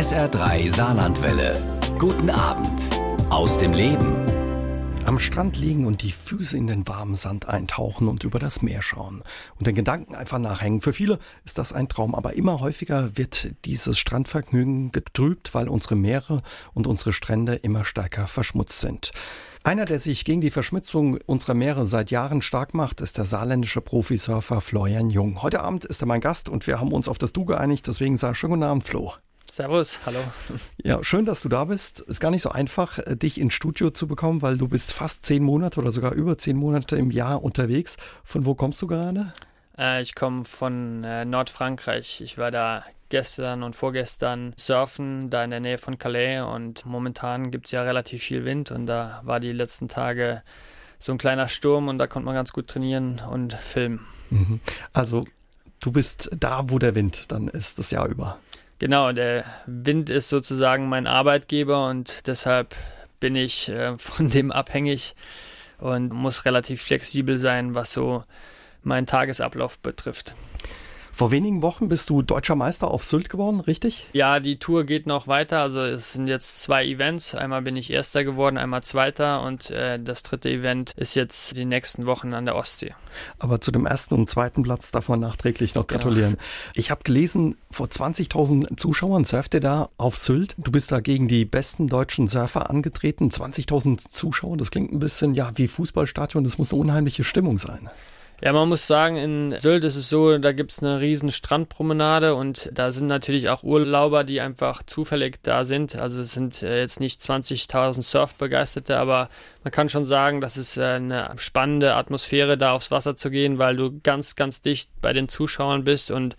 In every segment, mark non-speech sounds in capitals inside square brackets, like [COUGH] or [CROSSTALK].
SR3 Saarlandwelle. Guten Abend aus dem Leben. Am Strand liegen und die Füße in den warmen Sand eintauchen und über das Meer schauen und den Gedanken einfach nachhängen. Für viele ist das ein Traum, aber immer häufiger wird dieses Strandvergnügen getrübt, weil unsere Meere und unsere Strände immer stärker verschmutzt sind. Einer, der sich gegen die Verschmutzung unserer Meere seit Jahren stark macht, ist der saarländische Profisurfer Florian Jung. Heute Abend ist er mein Gast und wir haben uns auf das Du geeinigt, deswegen sage ich schönen guten Abend, Flo. Servus, hallo. [LAUGHS] Ja, schön, dass du da bist. Ist gar nicht so einfach, äh, dich ins Studio zu bekommen, weil du bist fast zehn Monate oder sogar über zehn Monate im Jahr unterwegs. Von wo kommst du gerade? Äh, ich komme von äh, Nordfrankreich. Ich war da gestern und vorgestern surfen, da in der Nähe von Calais und momentan gibt es ja relativ viel Wind und da war die letzten Tage so ein kleiner Sturm und da konnte man ganz gut trainieren und filmen. Mhm. Also du bist da, wo der Wind dann ist, das Jahr über. Genau, der Wind ist sozusagen mein Arbeitgeber und deshalb bin ich äh, [LAUGHS] von dem abhängig und muss relativ flexibel sein, was so meinen Tagesablauf betrifft. Vor wenigen Wochen bist du deutscher Meister auf Sylt geworden, richtig? Ja, die Tour geht noch weiter. Also es sind jetzt zwei Events. Einmal bin ich Erster geworden, einmal Zweiter und äh, das dritte Event ist jetzt die nächsten Wochen an der Ostsee. Aber zu dem ersten und zweiten Platz darf man nachträglich noch genau. gratulieren. Genau. Ich habe gelesen, vor 20.000 Zuschauern surft ihr da auf Sylt. Du bist da gegen die besten deutschen Surfer angetreten. 20.000 Zuschauer, das klingt ein bisschen ja wie Fußballstadion. Das muss eine unheimliche Stimmung sein. Ja, man muss sagen, in Sylt ist es so, da gibt es eine riesen Strandpromenade und da sind natürlich auch Urlauber, die einfach zufällig da sind. Also es sind äh, jetzt nicht 20.000 Surfbegeisterte, aber man kann schon sagen, das ist äh, eine spannende Atmosphäre, da aufs Wasser zu gehen, weil du ganz, ganz dicht bei den Zuschauern bist und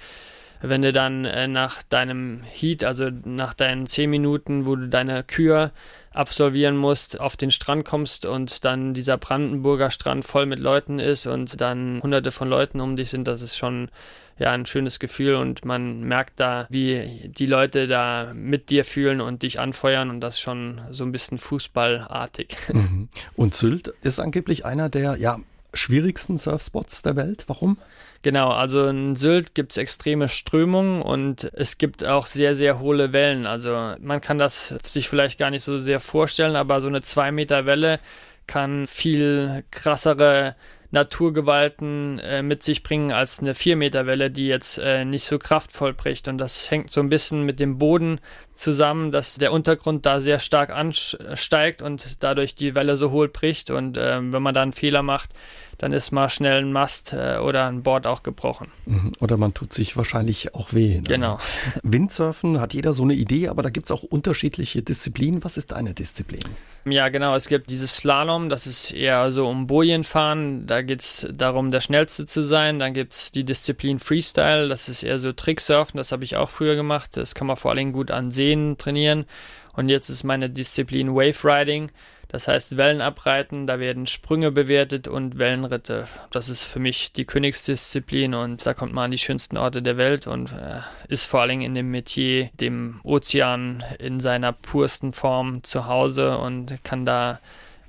wenn du dann äh, nach deinem Heat, also nach deinen 10 Minuten, wo du deine Kür absolvieren musst, auf den Strand kommst und dann dieser Brandenburger Strand voll mit Leuten ist und dann hunderte von Leuten um dich sind, das ist schon ja ein schönes Gefühl und man merkt da, wie die Leute da mit dir fühlen und dich anfeuern und das schon so ein bisschen fußballartig. Mhm. Und Sylt ist angeblich einer der ja schwierigsten Surfspots der Welt. Warum? Genau, also in Sylt gibt es extreme Strömungen und es gibt auch sehr, sehr hohle Wellen. Also man kann das sich vielleicht gar nicht so sehr vorstellen, aber so eine 2 Meter Welle kann viel krassere Naturgewalten äh, mit sich bringen als eine 4 Meter Welle, die jetzt äh, nicht so kraftvoll bricht. Und das hängt so ein bisschen mit dem Boden zusammen, dass der Untergrund da sehr stark ansteigt und dadurch die Welle so hohl bricht. Und äh, wenn man da einen Fehler macht, dann ist mal schnell ein Mast äh, oder ein Board auch gebrochen. Mhm. Oder man tut sich wahrscheinlich auch weh. Ne? Genau. [LAUGHS] Windsurfen hat jeder so eine Idee, aber da gibt es auch unterschiedliche Disziplinen. Was ist deine Disziplin? Ja, genau. Es gibt dieses Slalom, das ist eher so um Bojen fahren. Da geht es darum, der Schnellste zu sein. Dann gibt es die Disziplin Freestyle, das ist eher so Tricksurfen. Das habe ich auch früher gemacht. Das kann man vor allem gut an Seen trainieren. Und jetzt ist meine Disziplin Wave Riding. Das heißt Wellen abreiten, da werden Sprünge bewertet und Wellenritte. Das ist für mich die Königsdisziplin und da kommt man an die schönsten Orte der Welt und äh, ist vor allem in dem Metier, dem Ozean in seiner pursten Form zu Hause und kann da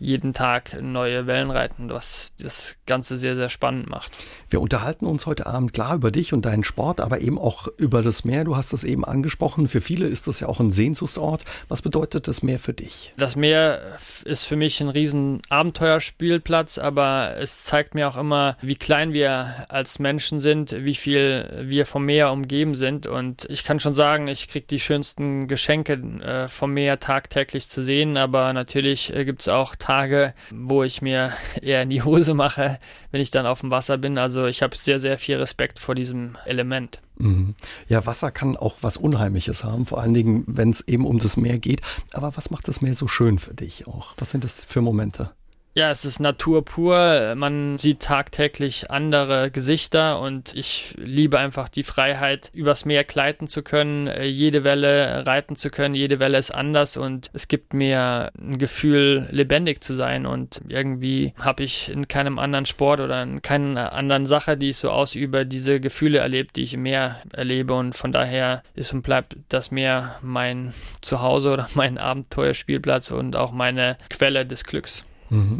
jeden Tag neue Wellen reiten, was das Ganze sehr, sehr spannend macht. Wir unterhalten uns heute Abend klar über dich und deinen Sport, aber eben auch über das Meer. Du hast es eben angesprochen. Für viele ist das ja auch ein Sehnsuchtsort. Was bedeutet das Meer für dich? Das Meer ist für mich ein riesen Abenteuerspielplatz, aber es zeigt mir auch immer, wie klein wir als Menschen sind, wie viel wir vom Meer umgeben sind. Und ich kann schon sagen, ich kriege die schönsten Geschenke äh, vom Meer tagtäglich zu sehen, aber natürlich äh, gibt es auch Tage, Tage, wo ich mir [LAUGHS] eher in die Hose mache, wenn ich dann auf dem Wasser bin. Also ich habe sehr, sehr viel Respekt vor diesem Element. Mhm. Ja, Wasser kann auch was Unheimliches haben, vor allen Dingen, wenn es eben um das Meer geht. Aber was macht das Meer so schön für dich auch? Was sind das für Momente? Ja, es ist Natur pur. Man sieht tagtäglich andere Gesichter und ich liebe einfach die Freiheit, übers Meer gleiten zu können, äh, jede Welle reiten zu können. Jede Welle ist anders und es gibt mir ein Gefühl, lebendig zu sein. Und irgendwie habe ich in keinem anderen Sport oder in keiner anderen Sache, die ich so ausübe, diese Gefühle erlebt, die ich im Meer erlebe. Und von daher ist und bleibt das Meer mein Zuhause oder [LAUGHS] mein Abenteuerspielplatz und auch meine Quelle des Glücks.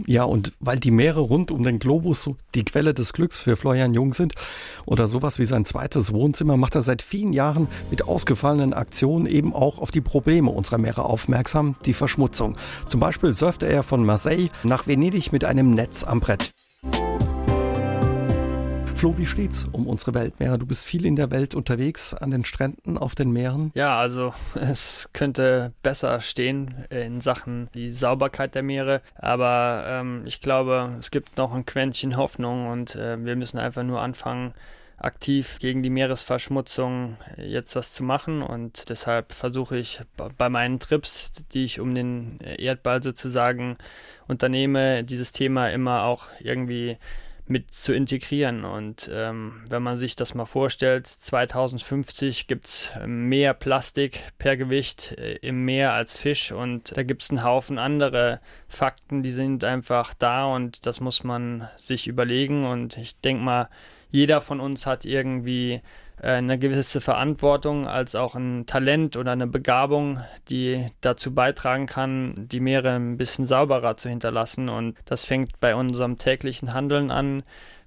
Ja, und weil die Meere rund um den Globus so die Quelle des Glücks für Florian Jung sind oder sowas wie sein zweites Wohnzimmer, macht er seit vielen Jahren mit ausgefallenen Aktionen eben auch auf die Probleme unserer Meere aufmerksam, die Verschmutzung. Zum Beispiel surfte er von Marseille nach Venedig mit einem Netz am Brett. Flo, wie steht's um unsere Weltmeere? Du bist viel in der Welt unterwegs, an den Stränden, auf den Meeren. Ja, also [LAUGHS] es könnte besser stehen in Sachen die Sauberkeit der Meere, aber ähm, ich glaube, es gibt noch ein Quäntchen Hoffnung und äh, wir müssen einfach nur anfangen, aktiv gegen die Meeresverschmutzung jetzt was zu machen und deshalb versuche ich bei meinen Trips, die ich um den Erdball sozusagen unternehme, dieses Thema immer auch irgendwie mit zu integrieren. Und ähm, wenn man sich das mal vorstellt, 2050 gibt es mehr Plastik per Gewicht äh, im Meer als Fisch und da gibt es einen Haufen andere Fakten, die sind einfach da und das muss man sich überlegen. Und ich denke mal, jeder von uns hat irgendwie eine gewisse Verantwortung als auch ein Talent oder eine Begabung, die dazu beitragen kann, die Meere ein bisschen sauberer zu hinterlassen. Und das fängt bei unserem täglichen Handeln an,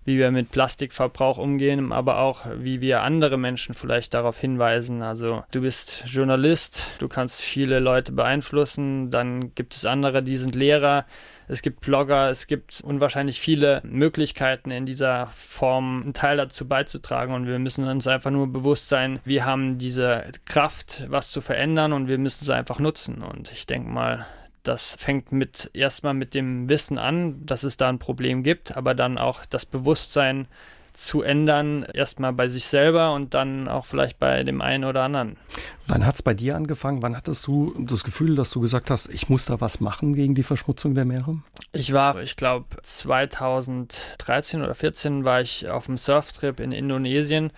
wie wir mit Plastikverbrauch umgehen, aber auch wie wir andere Menschen vielleicht darauf hinweisen. Also du bist Journalist, du kannst viele Leute beeinflussen, dann gibt es andere, die sind Lehrer es gibt Blogger, es gibt unwahrscheinlich viele Möglichkeiten in dieser Form einen Teil dazu beizutragen und wir müssen uns einfach nur bewusst sein, wir haben diese Kraft, was zu verändern und wir müssen sie einfach nutzen und ich denke mal, das fängt mit erstmal mit dem Wissen an, dass es da ein Problem gibt, aber dann auch das Bewusstsein, zu ändern, erstmal bei sich selber und dann auch vielleicht bei dem einen oder anderen. Wann hat es bei dir angefangen? Wann hattest du das Gefühl, dass du gesagt hast, ich muss da was machen gegen die Verschmutzung der Meere? Ich war, ich glaube, 2013 oder 2014 war ich auf einem Surftrip in Indonesien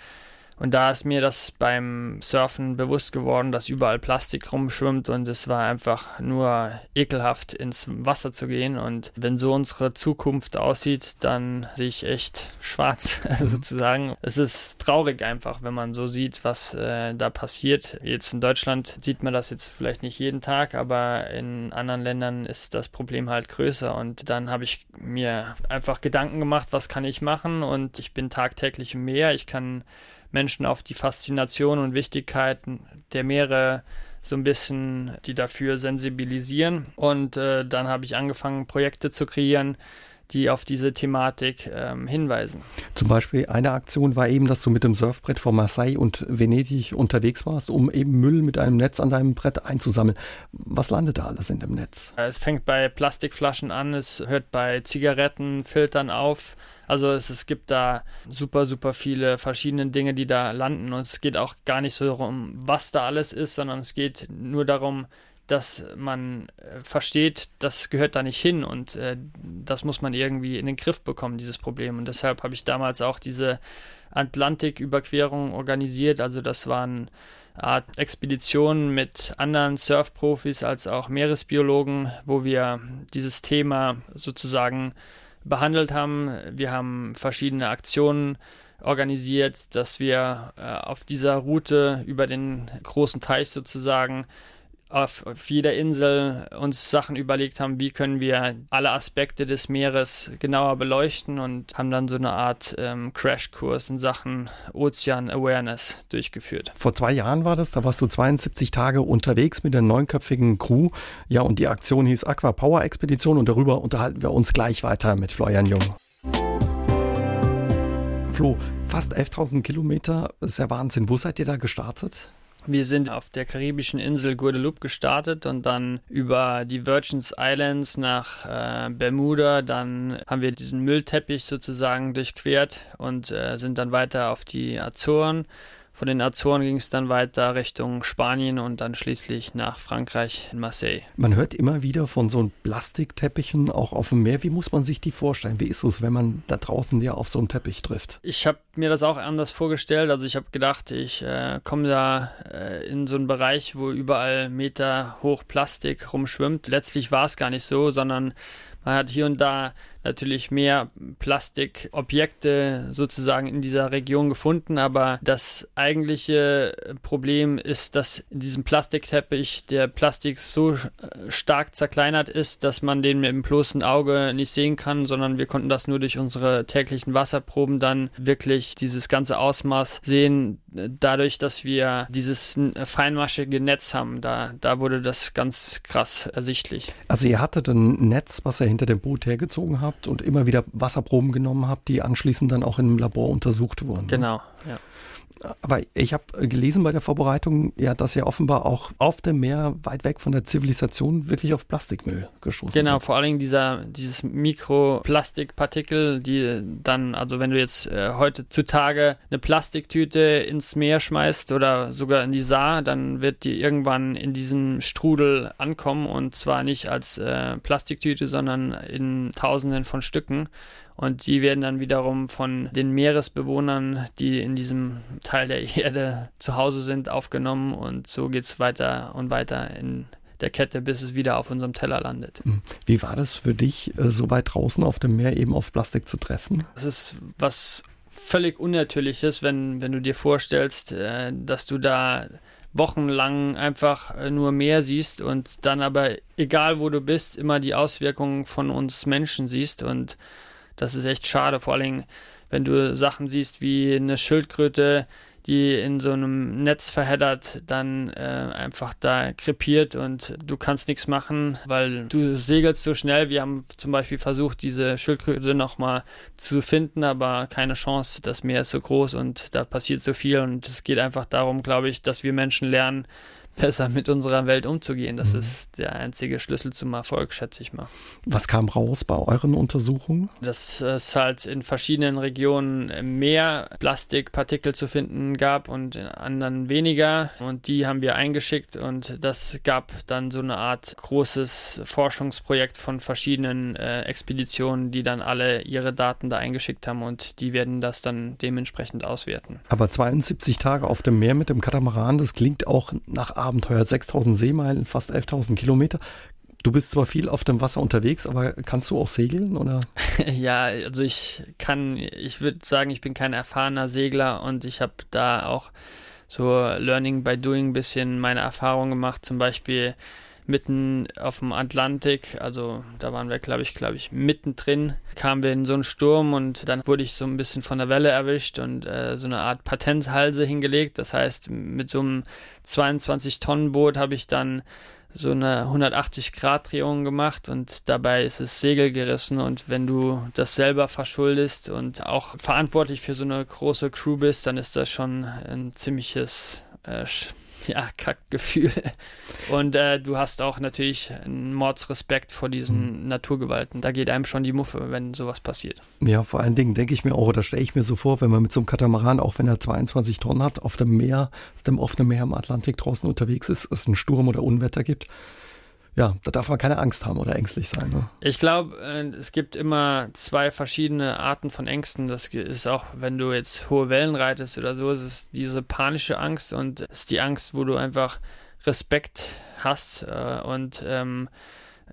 und da ist mir das beim Surfen bewusst geworden, dass überall Plastik rumschwimmt und es war einfach nur ekelhaft ins Wasser zu gehen. Und wenn so unsere Zukunft aussieht, dann sehe ich echt schwarz [LAUGHS] mhm. sozusagen. Es ist traurig einfach, wenn man so sieht, was äh, da passiert. Jetzt in Deutschland sieht man das jetzt vielleicht nicht jeden Tag, aber in anderen Ländern ist das Problem halt größer. Und dann habe ich mir einfach Gedanken gemacht, was kann ich machen? Und ich bin tagtäglich im Meer. Ich kann Menschen auf die Faszination und Wichtigkeiten der Meere so ein bisschen die dafür sensibilisieren. Und äh, dann habe ich angefangen, Projekte zu kreieren, die auf diese Thematik ähm, hinweisen. Zum Beispiel eine Aktion war eben, dass du mit dem Surfbrett vor Marseille und Venedig unterwegs warst, um eben Müll mit einem Netz an deinem Brett einzusammeln. Was landet da alles in dem Netz? Es fängt bei Plastikflaschen an, es hört bei Zigarettenfiltern auf also es, es gibt da super, super viele verschiedene Dinge, die da landen und es geht auch gar nicht so darum, was da alles ist, sondern es geht nur darum, dass man äh, versteht, das gehört da nicht hin und äh, das muss man irgendwie in den Griff bekommen, dieses Problem. Und deshalb habe ich damals auch diese Atlantiküberquerung organisiert. Also das waren Art Expeditionen mit anderen Surfprofis als auch Meeresbiologen, wo wir dieses Thema sozusagen behandelt haben. Wir haben verschiedene Aktionen organisiert, dass wir äh, auf dieser Route über den großen Teich sozusagen auf, auf jeder Insel uns Sachen überlegt haben, wie können wir alle Aspekte des Meeres genauer beleuchten und haben dann so eine Art ähm, Crashkurs in Sachen Ozean Awareness durchgeführt. Vor zwei Jahren war das, da warst du 72 Tage unterwegs mit der neunköpfigen Crew. Ja, und die Aktion hieß Aqua Power Expedition und darüber unterhalten wir uns gleich weiter mit Florian Jung. Flo, fast 11.000 Kilometer, ist ja Wahnsinn. Wo seid ihr da gestartet? Wir sind auf der karibischen Insel Guadeloupe gestartet und dann über die Virgin Islands nach äh, Bermuda. Dann haben wir diesen Müllteppich sozusagen durchquert und äh, sind dann weiter auf die Azoren von den Azoren ging es dann weiter Richtung Spanien und dann schließlich nach Frankreich in Marseille. Man hört immer wieder von so Plastikteppichen auch auf dem Meer. Wie muss man sich die vorstellen? Wie ist es, wenn man da draußen ja auf so einen Teppich trifft? Ich habe mir das auch anders vorgestellt. Also ich habe gedacht, ich äh, komme da äh, in so einen Bereich, wo überall Meter hoch Plastik rumschwimmt. Letztlich war es gar nicht so, sondern Man hat hier und da natürlich mehr Plastikobjekte sozusagen in dieser Region gefunden, aber das eigentliche Problem ist, dass in diesem Plastikteppich der Plastik so äh, stark zerkleinert ist, dass man den mit dem bloßen Auge nicht sehen kann, sondern wir konnten das nur durch unsere täglichen Wasserproben dann wirklich dieses ganze Ausmaß sehen, dadurch, dass wir dieses feinmaschige Netz haben. Da, da wurde das ganz krass ersichtlich. Also ihr hattet ein Netz, was ihr hinter dem Boot hergezogen habt und immer wieder Wasserproben genommen habt, die anschließend dann auch im Labor untersucht wurden. Ne? Genau, ja. Aber ich habe gelesen bei der Vorbereitung, ja, dass ja offenbar auch auf dem Meer, weit weg von der Zivilisation, wirklich auf Plastikmüll gestoßen Genau, wird. vor allen Dingen dieser, dieses Mikroplastikpartikel, die dann, also wenn du jetzt äh, heutzutage eine Plastiktüte ins Meer schmeißt oder sogar in die Saar, dann wird die irgendwann in diesem Strudel ankommen und zwar nicht als äh, Plastiktüte, sondern in Tausenden von Stücken. Und die werden dann wiederum von den Meeresbewohnern, die in diesem Teil der [LAUGHS] Erde zu Hause sind, aufgenommen. Und so geht es weiter und weiter in der Kette, bis es wieder auf unserem Teller landet. Hm. Wie war das für dich, äh, so weit draußen auf dem Meer eben auf Plastik zu treffen? Es ist was völlig Unnatürliches, wenn, wenn du dir vorstellst, äh, dass du da wochenlang einfach äh, nur Meer siehst und dann aber, egal wo du bist, immer die Auswirkungen von uns Menschen siehst und das ist echt schade, vor allem wenn du Sachen siehst wie eine Schildkröte, die in so einem Netz verheddert, dann äh, einfach da krepiert und du kannst nichts machen, weil du segelst so schnell. Wir haben zum Beispiel versucht, diese Schildkröte nochmal zu finden, aber keine Chance. Das Meer ist so groß und da passiert so viel und es geht einfach darum, glaube ich, dass wir Menschen lernen, besser mit unserer Welt umzugehen. Das mhm. ist der einzige Schlüssel zum Erfolg, schätze ich mal. Was kam raus bei euren Untersuchungen? Dass es halt in verschiedenen Regionen mehr Plastikpartikel zu finden gab und in anderen weniger. Und die haben wir eingeschickt und das gab dann so eine Art großes Forschungsprojekt von verschiedenen äh, Expeditionen, die dann alle ihre Daten da eingeschickt haben und die werden das dann dementsprechend auswerten. Aber 72 Tage auf dem Meer mit dem Katamaran, das klingt auch nach Abenteuer. 6000 Seemeilen, fast 11.000 Kilometer. Du bist zwar viel auf dem Wasser unterwegs, aber kannst du auch segeln oder? [LAUGHS] ja, also ich kann, ich würde sagen, ich bin kein erfahrener Segler und ich habe da auch so Learning by Doing ein bisschen meine Erfahrungen gemacht. Zum Beispiel mitten auf dem Atlantik, also da waren wir, glaube ich, glaube ich, mittendrin, kamen wir in so einen Sturm und dann wurde ich so ein bisschen von der Welle erwischt und äh, so eine Art Patenthalse hingelegt. Das heißt, mit so einem 22-Tonnen-Boot habe ich dann so eine 180-Grad-Drehung gemacht und dabei ist es Segel gerissen und wenn du das selber verschuldest und auch verantwortlich für so eine große Crew bist, dann ist das schon ein ziemliches äh, [LAUGHS] ja, Kackgefühl. Und äh, du hast auch natürlich einen Mordsrespekt vor diesen mhm. Naturgewalten. Da geht einem schon die Muffe, wenn sowas passiert. Ja, vor allen Dingen denke ich mir auch, oder stelle ich mir so vor, wenn man mit so einem Katamaran, auch wenn er 22 Tonnen hat, auf dem Meer, auf dem offenen Meer im Atlantik draußen unterwegs ist, es einen Sturm oder Unwetter gibt, ja, da darf man keine Angst haben oder ängstlich sein. Ne? Ich glaube, äh, es gibt immer zwei verschiedene Arten von Ängsten. Das ist auch, wenn du jetzt hohe Wellen reitest oder so, es ist diese panische Angst und es ist die Angst, wo du einfach Respekt hast äh, und ähm,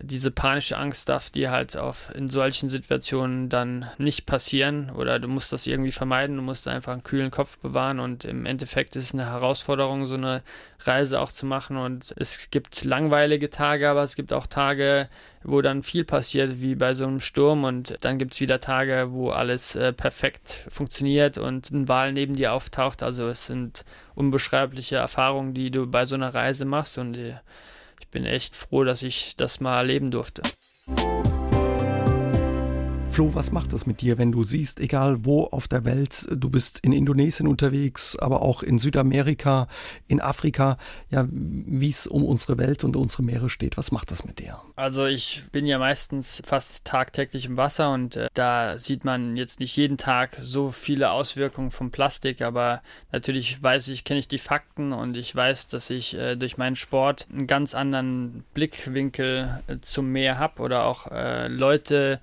diese panische Angst darf dir halt auf in solchen Situationen dann nicht passieren oder du musst das irgendwie vermeiden, du musst einfach einen kühlen Kopf bewahren und im Endeffekt ist es eine Herausforderung, so eine Reise auch zu machen und es gibt langweilige Tage, aber es gibt auch Tage, wo dann viel passiert, wie bei so einem Sturm und dann gibt es wieder Tage, wo alles äh, perfekt funktioniert und ein Wal neben dir auftaucht, also es sind unbeschreibliche Erfahrungen, die du bei so einer Reise machst und äh, ich bin echt froh, dass ich das mal erleben durfte. Flo, was macht das mit dir, wenn du siehst, egal wo auf der Welt, du bist in Indonesien unterwegs, aber auch in Südamerika, in Afrika, ja, wie es um unsere Welt und unsere Meere steht. Was macht das mit dir? Also ich bin ja meistens fast tagtäglich im Wasser und äh, da sieht man jetzt nicht jeden Tag so viele Auswirkungen vom Plastik, aber natürlich weiß ich, kenne ich die Fakten und ich weiß, dass ich äh, durch meinen Sport einen ganz anderen Blickwinkel äh, zum Meer habe oder auch äh, Leute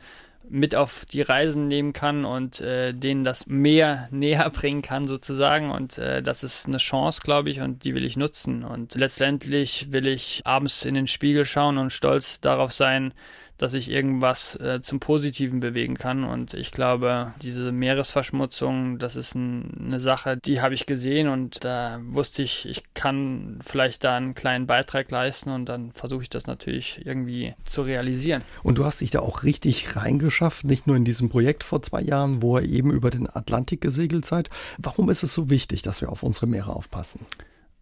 mit auf die Reisen nehmen kann und äh, denen das Meer [LAUGHS] näher bringen kann sozusagen. Und äh, das ist eine Chance, glaube ich, und die will ich nutzen. Und letztendlich will ich abends in den Spiegel schauen und stolz darauf sein, dass ich irgendwas äh, zum Positiven bewegen kann. Und ich glaube, diese Meeresverschmutzung, das ist ein, eine Sache, die habe ich gesehen und da wusste ich, ich kann vielleicht da einen kleinen Beitrag leisten und dann versuche ich das natürlich irgendwie zu realisieren. Und du hast dich da auch richtig reingeschafft, nicht nur in diesem Projekt vor zwei Jahren, wo ihr eben über den Atlantik gesegelt seid. Warum ist es so wichtig, dass wir auf unsere Meere aufpassen?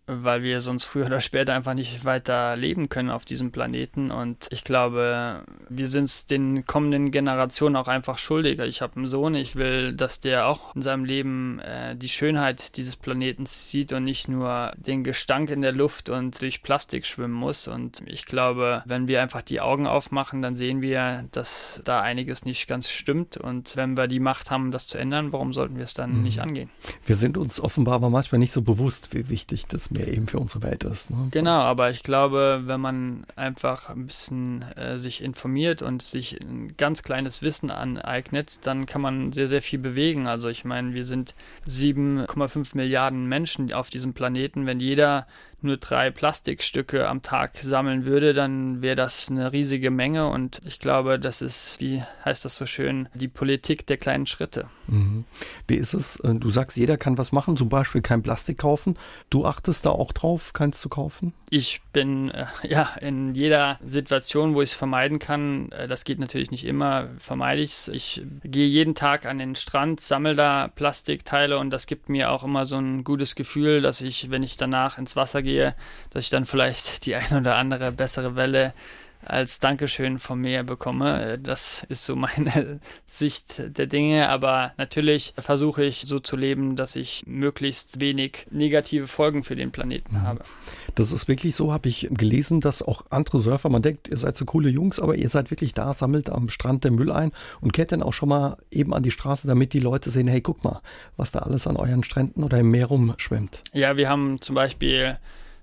Weil wir sonst früher oder später einfach nicht weiter leben können auf diesem Planeten. Und ich glaube, wir sind es den kommenden Generationen auch einfach schuldig. Ich habe einen Sohn, ich will, dass der auch in seinem Leben äh, die Schönheit dieses Planeten sieht und nicht nur den Gestank in der Luft und durch Plastik schwimmen muss. Und ich glaube, wenn wir einfach die Augen aufmachen, dann sehen wir, dass da einiges nicht ganz stimmt. Und wenn wir die Macht haben, das zu ändern, warum sollten wir es dann mhm. nicht angehen? Wir sind uns offenbar aber manchmal nicht so bewusst, wie wichtig das der eben für unsere Welt ist. Ne? Genau, aber ich glaube, wenn man einfach ein bisschen äh, sich informiert und sich ein ganz kleines Wissen aneignet, dann kann man sehr, sehr viel bewegen. Also ich meine, wir sind 7,5 Milliarden Menschen auf diesem Planeten. Wenn jeder nur drei Plastikstücke am Tag sammeln würde, dann wäre das eine riesige Menge und ich glaube, das ist, wie heißt das so schön, die Politik der kleinen Schritte. Mhm. Wie ist es? Äh, du sagst, jeder kann was machen, zum Beispiel kein Plastik kaufen. Du achtest da auch drauf, keins zu kaufen? Ich bin äh, [LAUGHS] ja in jeder Situation, wo ich es vermeiden kann, äh, das geht natürlich nicht immer, vermeide ich es. Ich gehe jeden Tag an den Strand, sammle da Plastikteile und das gibt mir auch immer so ein gutes Gefühl, dass ich, wenn ich danach ins Wasser gehe, gehe, dass ich dann vielleicht die ein oder andere bessere Welle als Dankeschön von mir bekomme. Das ist so meine [LAUGHS] Sicht der Dinge, aber natürlich versuche ich so zu leben, dass ich möglichst wenig negative Folgen für den Planeten mhm. habe. Das ist wirklich so, habe ich gelesen, dass auch andere Surfer, man denkt, ihr seid so coole Jungs, aber ihr seid wirklich da, sammelt am Strand den Müll ein und kehrt dann auch schon mal eben an die Straße, damit die Leute sehen, hey, guck mal, was da alles an euren Stränden oder im Meer rumschwimmt. Ja, wir haben zum Beispiel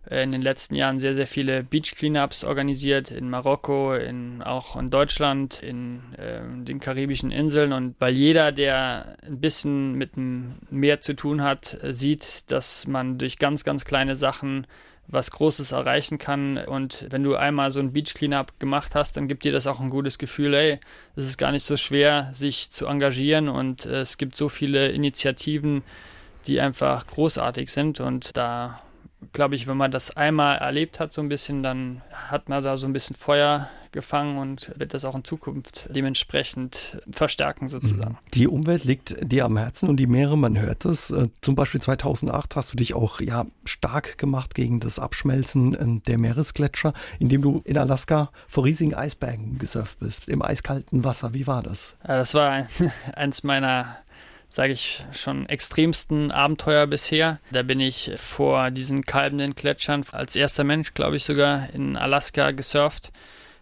in den letzten Jahren sehr, sehr viele Beach Cleanups organisiert in Marokko, in, auch in Deutschland, in äh, den karibischen Inseln. Und weil jeder, der ein bisschen mit dem Meer zu tun hat, äh, sieht, dass man durch ganz, ganz kleine Sachen was Großes erreichen kann. Und wenn du einmal so ein Beach Cleanup gemacht hast, dann gibt dir das auch ein gutes Gefühl, ey, es ist gar nicht so schwer, sich zu engagieren und äh, es gibt so viele Initiativen, die einfach großartig sind und da glaube ich, wenn man das einmal erlebt hat, so ein bisschen, dann hat man da so ein bisschen Feuer gefangen und wird das auch in Zukunft dementsprechend verstärken sozusagen. Mhm. Die Umwelt liegt dir am Herzen und die Meere, man hört es. Äh, zum Beispiel 2008 hast du dich auch ja stark gemacht gegen das Abschmelzen äh, der Meeresgletscher, indem du in Alaska vor riesigen Eisbergen gesurft bist, im eiskalten Wasser. Wie war das? Das war ein, [LAUGHS] eins meiner sage ich, schon extremsten Abenteuer bisher. Da bin ich vor diesen kalbenden Gletschern als erster Mensch, glaube ich, sogar in Alaska gesurft.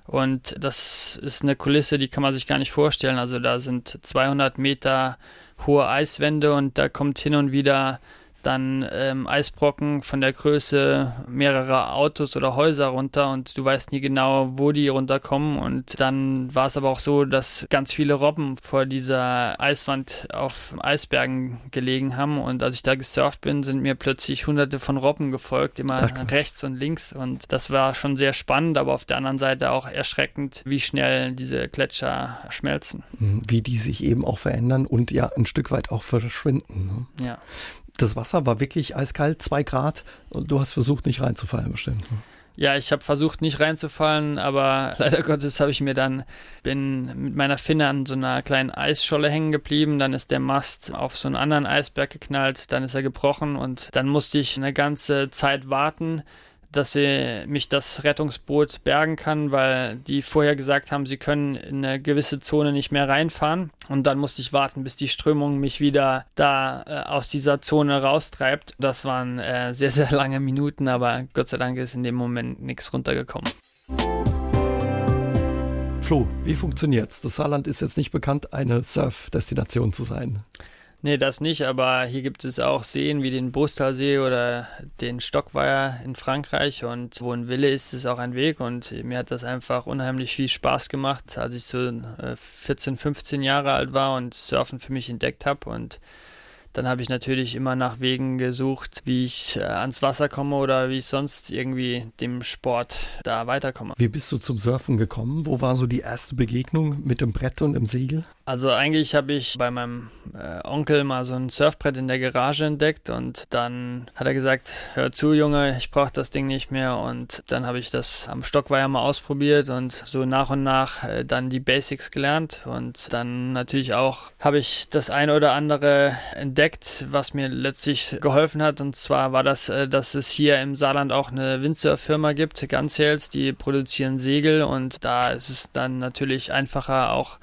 Und das ist eine Kulisse, die kann man sich gar nicht vorstellen. Also da sind 200 Meter hohe Eiswände und da kommt hin und wieder dann ähm, Eisbrocken von der Größe mehrerer Autos oder Häuser runter und du weißt nie genau, wo die runterkommen. Und dann war es aber auch so, dass ganz viele Robben vor dieser Eiswand auf Eisbergen gelegen haben. Und als ich da gesurft bin, sind mir plötzlich hunderte von Robben gefolgt, immer Ach, rechts und links. Und das war schon sehr spannend, aber auf der anderen Seite auch erschreckend, wie schnell diese Gletscher schmelzen. Mhm, wie die sich eben auch verändern und ja ein Stück weit auch verschwinden. Ne? Ja das Wasser war wirklich eiskalt, zwei Grad und du hast versucht, nicht reinzufallen bestimmt. Ne? Ja, ich habe versucht, nicht reinzufallen, aber [LAUGHS] leider Gottes habe ich mir dann, bin mit meiner Finne an so einer kleinen Eisscholle hängen geblieben, dann ist der Mast auf so einen anderen Eisberg geknallt, dann ist er gebrochen und dann musste ich eine ganze Zeit warten, dass sie mich das Rettungsboot bergen kann, weil die vorher gesagt haben, sie können in eine gewisse Zone nicht mehr reinfahren. Und dann musste ich warten, bis die Strömung mich wieder da äh, aus dieser Zone raustreibt. Das waren äh, sehr, sehr lange Minuten, aber Gott sei Dank ist in dem Moment nichts runtergekommen. Flo, wie funktioniert's? Das Saarland ist jetzt nicht bekannt, eine Surf-Destination zu sein. Nee, das nicht, aber hier gibt es auch Seen wie den Brustalsee oder den Stockweiher in Frankreich und wo ein Wille ist, ist auch ein Weg und mir hat das einfach unheimlich viel Spaß gemacht, als ich so 14, äh, 15 Jahre alt war und Surfen für mich entdeckt habe und dann habe ich natürlich immer nach Wegen gesucht, wie ich äh, ans Wasser komme oder wie ich sonst irgendwie dem Sport da weiterkomme. Wie bist du zum Surfen gekommen? Wo war so die erste Begegnung mit dem Brett und dem Segel? Also eigentlich habe ich bei meinem äh, Onkel mal so ein Surfbrett in der Garage entdeckt und dann hat er gesagt, hör zu Junge, ich brauche das Ding nicht mehr und dann habe ich das am Stockweiher mal ausprobiert und so nach und nach äh, dann die Basics gelernt und dann natürlich auch habe ich das eine oder andere entdeckt, was mir letztlich geholfen hat. Und zwar war das, äh, dass es hier im Saarland auch eine Windsurf-Firma gibt, Gunsales, die produzieren Segel. Und da ist es dann natürlich einfacher auch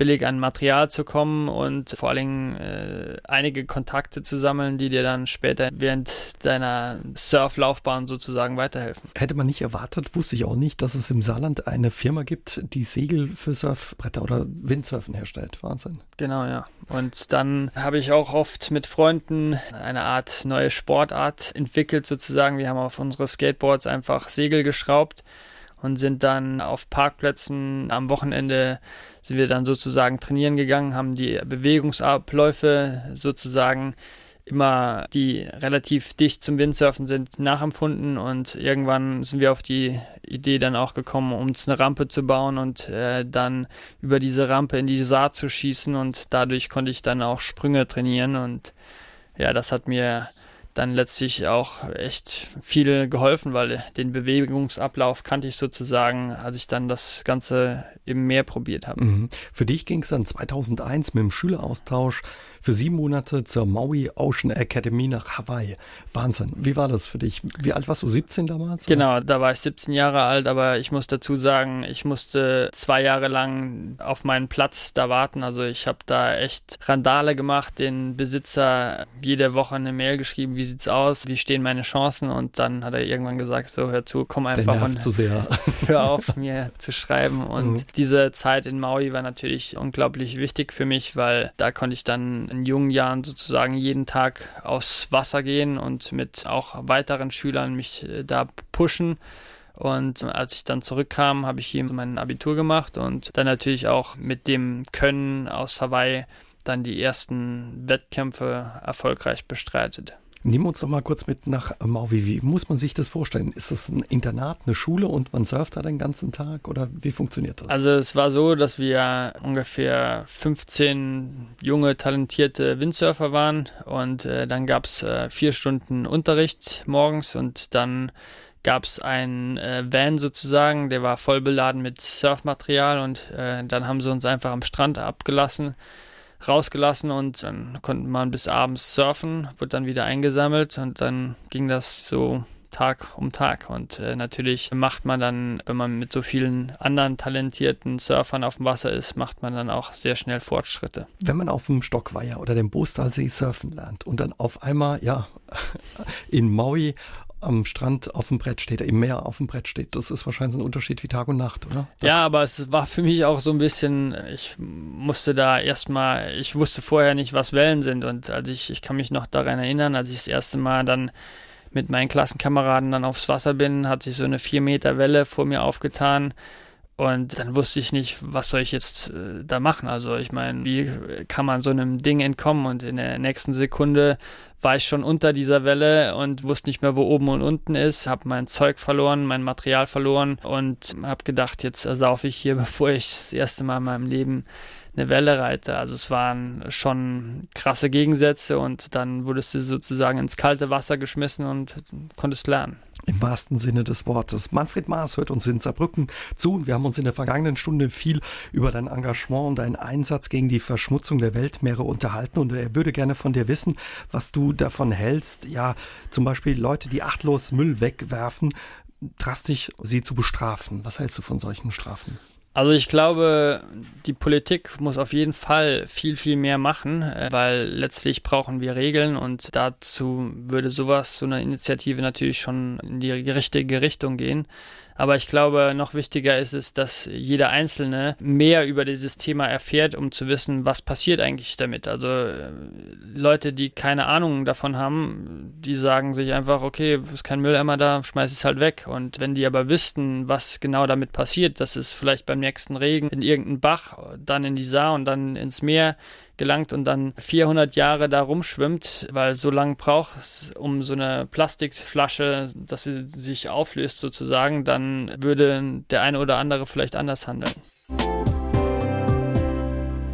billig an Material zu kommen und vor allen Dingen äh, einige Kontakte zu sammeln, die dir dann später während deiner Surflaufbahn sozusagen weiterhelfen. Hätte man nicht erwartet, wusste ich auch nicht, dass es im Saarland eine Firma gibt, die Segel für Surfbretter oder Windsurfen herstellt. Wahnsinn. Genau, ja. Und dann habe ich auch oft mit Freunden eine Art neue Sportart entwickelt, sozusagen. Wir haben auf unsere Skateboards einfach Segel geschraubt und sind dann auf Parkplätzen. Am Wochenende sind wir dann sozusagen trainieren gegangen, haben die Bewegungsabläufe sozusagen immer, die relativ dicht zum Windsurfen sind, nachempfunden. Und irgendwann sind wir auf die Idee dann auch gekommen, uns eine Rampe zu bauen und äh, dann über diese Rampe in die Saat zu schießen. Und dadurch konnte ich dann auch Sprünge trainieren. Und ja, das hat mir dann letztlich auch echt viel geholfen, weil den Bewegungsablauf kannte ich sozusagen, als ich dann das Ganze im Meer probiert habe. Mhm. Für dich ging es dann 2001 mit dem Schüleraustausch für sieben Monate zur Maui Ocean Academy nach Hawaii. Wahnsinn. Wie war das für dich? Wie alt warst du? 17 damals? Oder? Genau, da war ich 17 Jahre alt, aber ich muss dazu sagen, ich musste zwei Jahre lang auf meinen Platz da warten. Also ich habe da echt Randale gemacht, den Besitzer jede Woche eine Mail geschrieben, wie sieht's aus, wie stehen meine Chancen und dann hat er irgendwann gesagt, so hör zu, komm einfach und zu sehr. [LAUGHS] hör auf mir zu schreiben und mhm. diese Zeit in Maui war natürlich unglaublich wichtig für mich, weil da konnte ich dann in jungen Jahren sozusagen jeden Tag aufs Wasser gehen und mit auch weiteren Schülern mich äh, da pushen. Und als ich dann zurückkam, habe ich hier mein Abitur gemacht und dann natürlich auch mit dem Können aus Hawaii dann die ersten Wettkämpfe erfolgreich bestreitet. Wir uns doch mal kurz mit nach Maui. Wie muss man sich das vorstellen? Ist das ein Internat, eine Schule und man surft da den ganzen Tag oder wie funktioniert das? Also es war so, dass wir ungefähr 15 junge, talentierte Windsurfer waren und äh, dann gab es äh, vier Stunden Unterricht morgens und dann gab es einen äh, Van sozusagen, der war voll beladen mit Surfmaterial und äh, dann haben sie uns einfach am Strand abgelassen rausgelassen und dann konnte man bis abends surfen, wurde dann wieder eingesammelt und dann ging das so Tag um Tag. Und äh, natürlich macht man dann, wenn man mit so vielen anderen talentierten Surfern auf dem Wasser ist, macht man dann auch sehr schnell Fortschritte. Wenn man auf dem Stockweiher oder dem Bostalsee surfen lernt und dann auf einmal, ja, [LAUGHS] in Maui am Strand auf dem Brett steht, im Meer auf dem Brett steht. Das ist wahrscheinlich ein Unterschied wie Tag und Nacht, oder? Ja, aber es war für mich auch so ein bisschen, ich musste da erstmal, ich wusste vorher nicht, was Wellen sind. Und als ich, ich kann mich noch daran erinnern, als ich das erste Mal dann mit meinen Klassenkameraden dann aufs Wasser bin, hat sich so eine vier Meter Welle vor mir aufgetan. Und dann wusste ich nicht, was soll ich jetzt äh, da machen. Also ich meine, wie kann man so einem Ding entkommen? Und in der nächsten Sekunde war ich schon unter dieser Welle und wusste nicht mehr, wo oben und unten ist. Habe mein Zeug verloren, mein Material verloren und habe gedacht, jetzt ersaufe ich hier, [LAUGHS] bevor ich das erste Mal in meinem Leben eine Welle reite. Also es waren schon krasse Gegensätze und dann wurdest du sozusagen ins kalte Wasser geschmissen und konntest lernen. Im wahrsten Sinne des Wortes. Manfred Maas hört uns in Saarbrücken zu und wir haben uns in der vergangenen Stunde viel über dein Engagement und deinen Einsatz gegen die Verschmutzung der Weltmeere unterhalten und er würde gerne von dir wissen, was du davon hältst, ja, zum Beispiel Leute, die achtlos Müll wegwerfen, drastisch sie zu bestrafen. Was hältst du von solchen Strafen? Also ich glaube, die Politik muss auf jeden Fall viel, viel mehr machen, äh, weil letztlich brauchen wir Regeln und dazu würde sowas, so eine Initiative natürlich schon in die richtige Richtung gehen. Aber ich glaube, noch wichtiger ist es, dass jeder Einzelne mehr über dieses Thema erfährt, um zu wissen, was passiert eigentlich damit. Also äh, Leute, die keine Ahnung davon haben, die sagen sich einfach, okay, ist kein Mülleimer da, schmeiß es halt weg. Und wenn die aber wüssten, was genau damit passiert, dass es vielleicht beim nächsten Regen in irgendeinen Bach, dann in die Saar und dann ins Meer gelangt und dann 400 Jahre da rumschwimmt, weil so lange braucht es, um so eine Plastikflasche, dass sie sich auflöst sozusagen, dann würde der eine oder andere vielleicht anders handeln.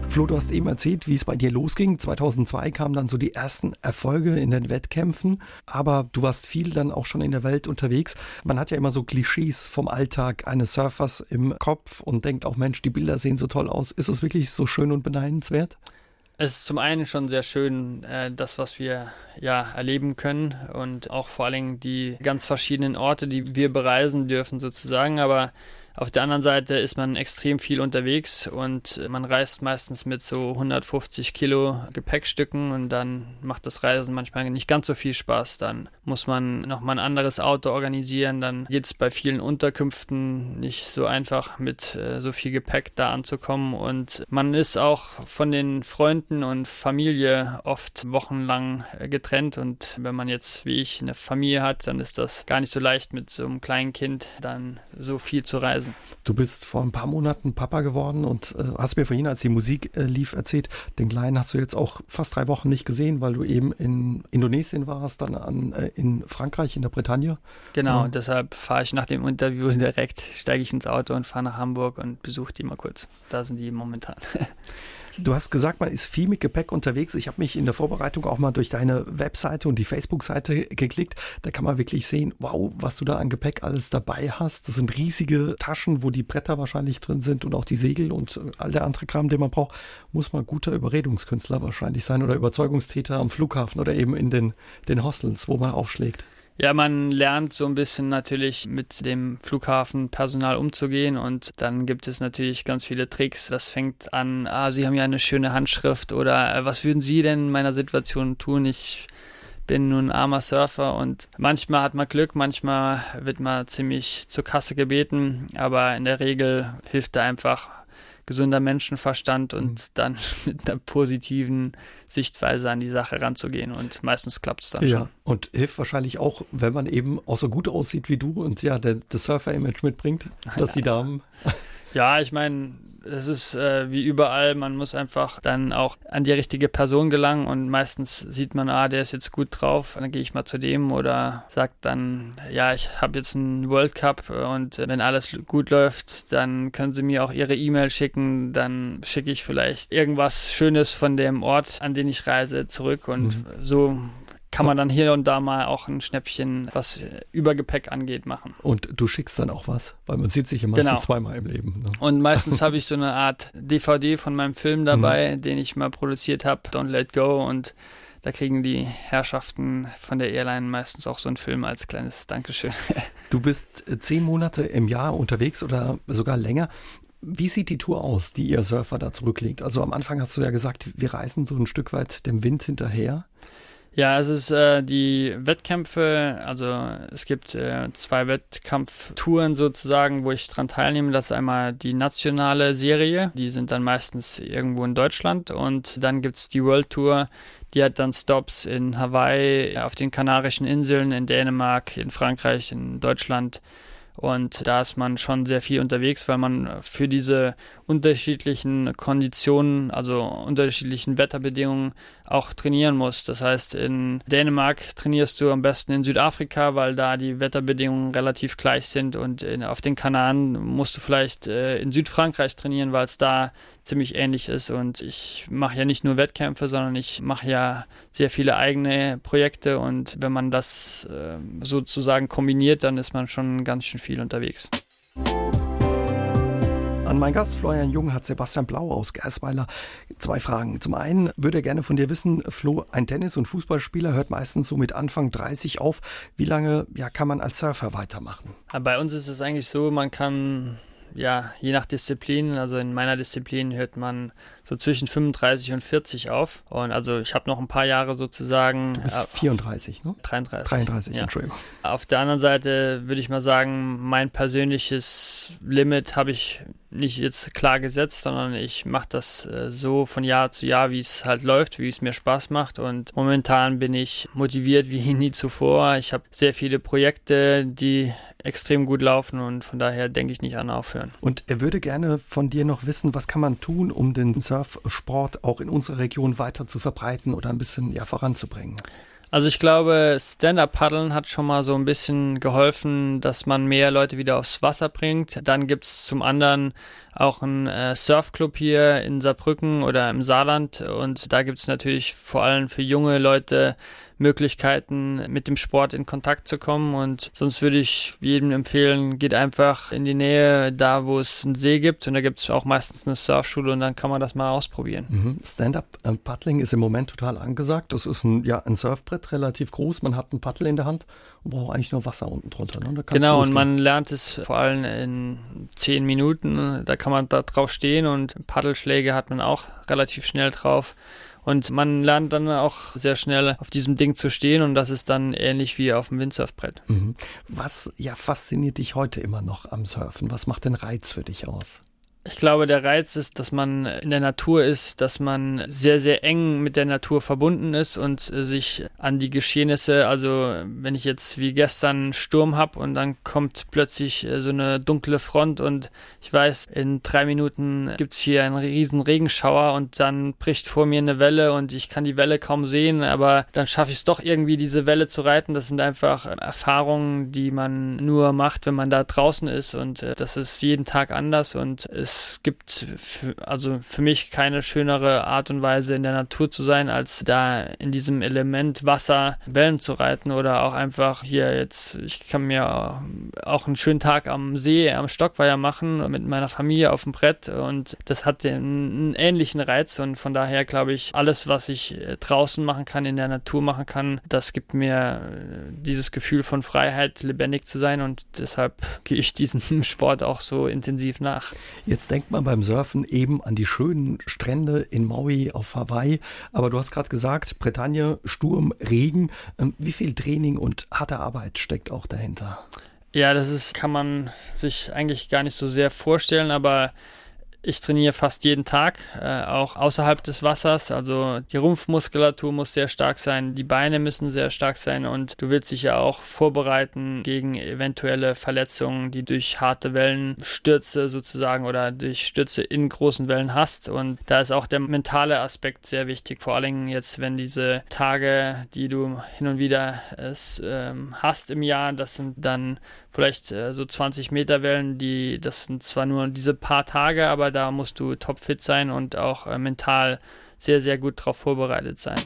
Flo, du hast eben erzählt, wie es bei dir losging. 2002 kamen dann so die ersten Erfolge in den Wettkämpfen, aber du warst viel dann auch schon in der Welt unterwegs. Man hat ja immer so Klischees vom Alltag eines Surfers im Kopf und denkt auch, Mensch, die Bilder sehen so toll aus. Ist es wirklich so schön und beneidenswert? Es ist zum einen schon sehr schön, äh, das, was wir ja erleben können und auch vor allen Dingen die ganz verschiedenen Orte, die wir bereisen dürfen sozusagen, aber auf der anderen Seite ist man extrem viel unterwegs und man reist meistens mit so 150 Kilo Gepäckstücken und dann macht das Reisen manchmal nicht ganz so viel Spaß. Dann muss man nochmal ein anderes Auto organisieren. Dann geht es bei vielen Unterkünften nicht so einfach mit äh, so viel Gepäck da anzukommen und man ist auch von den Freunden und Familie oft wochenlang äh, getrennt und wenn man jetzt wie ich eine Familie hat, dann ist das gar nicht so leicht mit so einem kleinen Kind dann so viel zu reisen. Du bist vor ein paar Monaten Papa geworden und äh, hast mir vorhin, als die Musik äh, lief, erzählt, den Kleinen hast du jetzt auch fast drei Wochen nicht gesehen, weil du eben in Indonesien warst, dann an, äh, in Frankreich, in der Bretagne. Genau, und deshalb fahre ich nach dem Interview [LAUGHS] direkt, steige ich ins Auto und fahre nach Hamburg und besuche die mal kurz. Da sind die momentan. [LAUGHS] Du hast gesagt, man ist viel mit Gepäck unterwegs. Ich habe mich in der Vorbereitung auch mal durch deine Webseite und die Facebook-Seite geklickt. Da kann man wirklich sehen, wow, was du da an Gepäck alles dabei hast. Das sind riesige Taschen, wo die Bretter wahrscheinlich drin sind und auch die Segel und äh, all der andere Kram, den man braucht. Muss man guter Überredungskünstler wahrscheinlich sein oder Überzeugungstäter am Flughafen oder eben in den, den Hostels, wo man aufschlägt. Ja, man lernt so ein bisschen natürlich mit dem Flughafenpersonal umzugehen und dann gibt es natürlich ganz viele Tricks. Das fängt an, ah, Sie haben ja eine schöne Handschrift oder äh, was würden Sie denn in meiner Situation tun? Ich bin nun armer Surfer und manchmal hat man Glück, manchmal wird man ziemlich zur Kasse gebeten, aber in der Regel hilft da einfach gesunder Menschenverstand und mhm. dann [LAUGHS] mit einer positiven Sichtweise an die Sache ranzugehen. Und meistens klappt es dann ja, schon. Und hilft wahrscheinlich auch, wenn man eben auch so gut aussieht wie du und ja, das Surfer-Image mitbringt, [LAUGHS] dass die Damen ja, ich meine, es ist äh, wie überall, man muss einfach dann auch an die richtige Person gelangen und meistens sieht man, ah, der ist jetzt gut drauf, dann gehe ich mal zu dem oder sagt dann, ja, ich habe jetzt einen World Cup und wenn alles gut läuft, dann können Sie mir auch Ihre E-Mail schicken, dann schicke ich vielleicht irgendwas Schönes von dem Ort, an den ich reise, zurück. Und mhm. so kann man dann hier und da mal auch ein Schnäppchen, was Übergepäck angeht, machen. Und du schickst dann auch was, weil man sieht sich ja meistens genau. zweimal im Leben. Ne? Und meistens [LAUGHS] habe ich so eine Art DVD von meinem Film dabei, mhm. den ich mal produziert habe, Don't Let Go und da kriegen die Herrschaften von der Airline meistens auch so einen Film als kleines Dankeschön. [LAUGHS] Du bist äh, zehn Monate im Jahr unterwegs oder sogar länger. Wie sieht die Tour aus, die ihr Surfer da zurücklegt? Also am Anfang hast du ja gesagt, wir reisen so ein Stück weit dem Wind hinterher. Ja, es ist äh, die Wettkämpfe, also es gibt äh, zwei Wettkampftouren sozusagen, wo ich dran teilnehme. Das ist einmal die nationale Serie, die sind dann meistens irgendwo in Deutschland und dann gibt es die World Tour, die hat dann Stops in Hawaii, auf den Kanarischen Inseln, in Dänemark, in Frankreich, in Deutschland. Und da ist man schon sehr viel unterwegs, weil man für diese unterschiedlichen Konditionen, also unterschiedlichen Wetterbedingungen auch trainieren muss. Das heißt, in Dänemark trainierst du am besten in Südafrika, weil da die Wetterbedingungen relativ gleich sind und in, auf den Kanaren musst du vielleicht äh, in Südfrankreich trainieren, weil es da ziemlich ähnlich ist. Und ich mache ja nicht nur Wettkämpfe, sondern ich mache ja sehr viele eigene Projekte und wenn man das äh, sozusagen kombiniert, dann ist man schon ganz schön viel unterwegs. An meinen Gast Florian Jung hat Sebastian Blau aus Gersweiler zwei Fragen. Zum einen würde er gerne von dir wissen, Flo, ein Tennis- und Fußballspieler hört meistens so mit Anfang 30 auf. Wie lange ja, kann man als Surfer weitermachen? Bei uns ist es eigentlich so, man kann ja, je nach Disziplin, also in meiner Disziplin hört man so zwischen 35 und 40 auf. Und also ich habe noch ein paar Jahre sozusagen. Du bist 34, ne? 33. 33, ja. Entschuldigung. Auf der anderen Seite würde ich mal sagen, mein persönliches Limit habe ich nicht jetzt klar gesetzt, sondern ich mache das äh, so von Jahr zu Jahr, wie es halt läuft, wie es mir Spaß macht. Und momentan bin ich motiviert wie [LAUGHS] nie zuvor. Ich habe sehr viele Projekte, die extrem gut laufen und von daher denke ich nicht an aufhören. Und er würde gerne von dir noch wissen, was kann man tun, um den Surfsport auch in unserer Region weiter zu verbreiten oder ein bisschen ja, voranzubringen? Also ich glaube, Stand-Up-Paddeln hat schon mal so ein bisschen geholfen, dass man mehr Leute wieder aufs Wasser bringt. Dann gibt es zum anderen auch einen äh, Surfclub hier in Saarbrücken oder im Saarland und da gibt es natürlich vor allem für junge Leute Möglichkeiten, mit dem Sport in Kontakt zu kommen. Und sonst würde ich jedem empfehlen, geht einfach in die Nähe, da wo es einen See gibt. Und da gibt es auch meistens eine Surfschule und dann kann man das mal ausprobieren. Mhm. Stand-up-Paddling ist im Moment total angesagt. Das ist ein, ja, ein Surfbrett, relativ groß. Man hat ein Paddel in der Hand und braucht eigentlich nur Wasser unten drunter. Ne? Genau, und man lernt es vor allem in zehn Minuten. Da kann man da drauf stehen und Paddelschläge hat man auch relativ schnell drauf. Und man lernt dann auch sehr schnell auf diesem Ding zu stehen und das ist dann ähnlich wie auf dem Windsurfbrett. Mhm. Was ja fasziniert dich heute immer noch am Surfen? Was macht den Reiz für dich aus? Ich glaube, der Reiz ist, dass man in der Natur ist, dass man sehr, sehr eng mit der Natur verbunden ist und sich an die Geschehnisse, also wenn ich jetzt wie gestern Sturm habe und dann kommt plötzlich äh, so eine dunkle Front und ich weiß, in drei Minuten gibt es hier einen riesen Regenschauer und dann bricht vor mir eine Welle und ich kann die Welle kaum sehen, aber dann schaffe ich es doch irgendwie, diese Welle zu reiten. Das sind einfach Erfahrungen, die man nur macht, wenn man da draußen ist und äh, das ist jeden Tag anders und es es gibt also für mich keine schönere Art und Weise in der Natur zu sein, als da in diesem Element Wasser Wellen zu reiten oder auch einfach hier jetzt, ich kann mir auch einen schönen Tag am See, am Stockweiher machen mit meiner Familie auf dem Brett und das hat einen, ähnlichen Reiz und von daher glaube ich, alles, was ich draußen machen kann, in der Natur machen kann, das gibt mir dieses Gefühl von Freiheit, lebendig zu sein und deshalb [LAUGHS] gehe ich diesem Sport auch so intensiv nach. Jetzt Jetzt denkt man beim Surfen eben an die schönen Strände in Maui auf Hawaii. Aber du hast gerade gesagt, Bretagne, Sturm, Regen. Ähm, wie viel Training und harte Arbeit steckt auch dahinter? Ja, das ist, kann man sich eigentlich gar nicht so sehr vorstellen, aber ich trainiere fast jeden Tag, äh, auch außerhalb des Wassers. Also die Rumpfmuskulatur muss sehr stark sein, die Beine müssen sehr stark sein und du willst dich ja auch vorbereiten gegen eventuelle Verletzungen, die durch harte Wellenstürze sozusagen oder durch Stürze in großen Wellen hast. Und da ist auch der mentale Aspekt sehr wichtig, vor allem jetzt, wenn diese Tage, die du hin und wieder es, ähm, hast im Jahr, das sind dann vielleicht äh, so 20 Meter Wellen, die, das sind zwar nur diese paar Tage, aber da musst du topfit sein und auch äh, mental sehr, sehr gut darauf vorbereitet sein.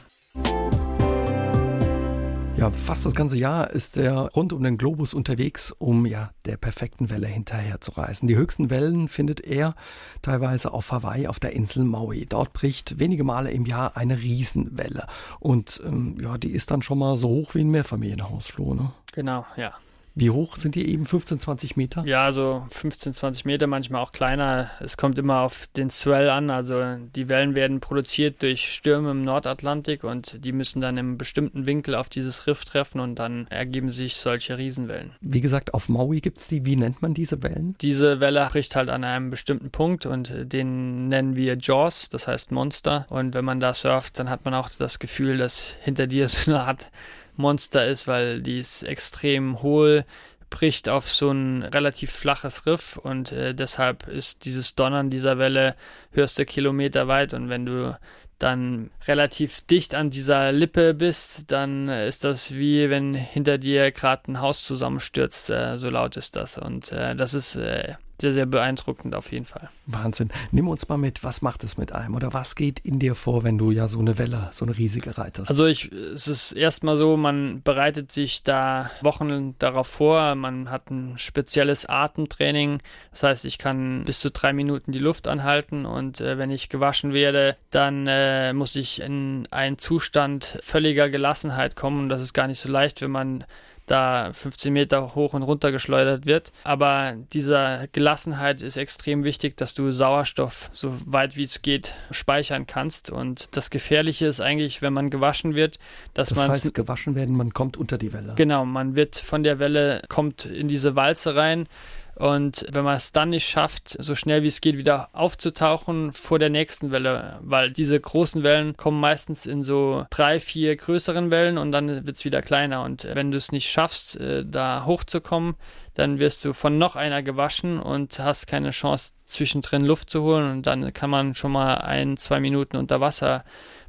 Ja, fast das ganze Jahr ist er rund um den Globus unterwegs, um ja der perfekten Welle hinterher zu reisen. Die höchsten Wellen findet er teilweise auf Hawaii, auf der Insel Maui. Dort bricht wenige Male im Jahr eine Riesenwelle. Und ähm, ja, die ist dann schon mal so hoch wie ein Mehrfamilienhaus, Ne? Genau, ja. Wie hoch sind die eben? 15, 20 Meter? Ja, so 15, 20 Meter, manchmal auch kleiner. Es kommt immer auf den Swell an. Also die Wellen werden produziert durch Stürme im Nordatlantik und die müssen dann im bestimmten Winkel auf dieses Riff treffen und dann ergeben sich solche Riesenwellen. Wie gesagt, auf Maui gibt es die. Wie nennt man diese Wellen? Diese Welle bricht halt an einem bestimmten Punkt und den nennen wir Jaws, das heißt Monster. Und wenn man da surft, dann hat man auch das Gefühl, dass hinter dir so eine Art Monster ist, weil die ist extrem hohl, bricht auf so ein relativ flaches Riff und äh, deshalb ist dieses Donnern dieser Welle hörste Kilometer weit und wenn du dann relativ dicht an dieser Lippe bist, dann ist das wie wenn hinter dir gerade ein Haus zusammenstürzt, äh, so laut ist das und äh, das ist äh, sehr, sehr beeindruckend auf jeden Fall. Wahnsinn. Nimm uns mal mit, was macht es mit einem oder was geht in dir vor, wenn du ja so eine Welle, so eine riesige reitest? Also ich, es ist erstmal so, man bereitet sich da Wochen darauf vor, man hat ein spezielles Atemtraining, das heißt, ich kann bis zu drei Minuten die Luft anhalten und äh, wenn ich gewaschen werde, dann äh, muss ich in einen Zustand völliger Gelassenheit kommen und das ist gar nicht so leicht, wenn man da 15 Meter hoch und runter geschleudert wird. Aber dieser Gelassenheit ist extrem wichtig, dass du Sauerstoff so weit wie es geht speichern kannst. Und das Gefährliche ist eigentlich, wenn man gewaschen wird, dass das man. Das heißt, gewaschen werden, man kommt unter die Welle. Genau, man wird von der Welle, kommt in diese Walze rein Und wenn man es dann nicht schafft, so schnell wie es geht wieder aufzutauchen vor der nächsten Welle, weil diese großen Wellen kommen meistens in so drei, vier größeren Wellen und dann wird es wieder kleiner. Und wenn du es nicht schaffst, äh, da hochzukommen, dann wirst du von noch einer gewaschen und hast keine Chance, zwischendrin Luft zu holen. Und dann kann man schon mal ein, zwei Minuten unter Wasser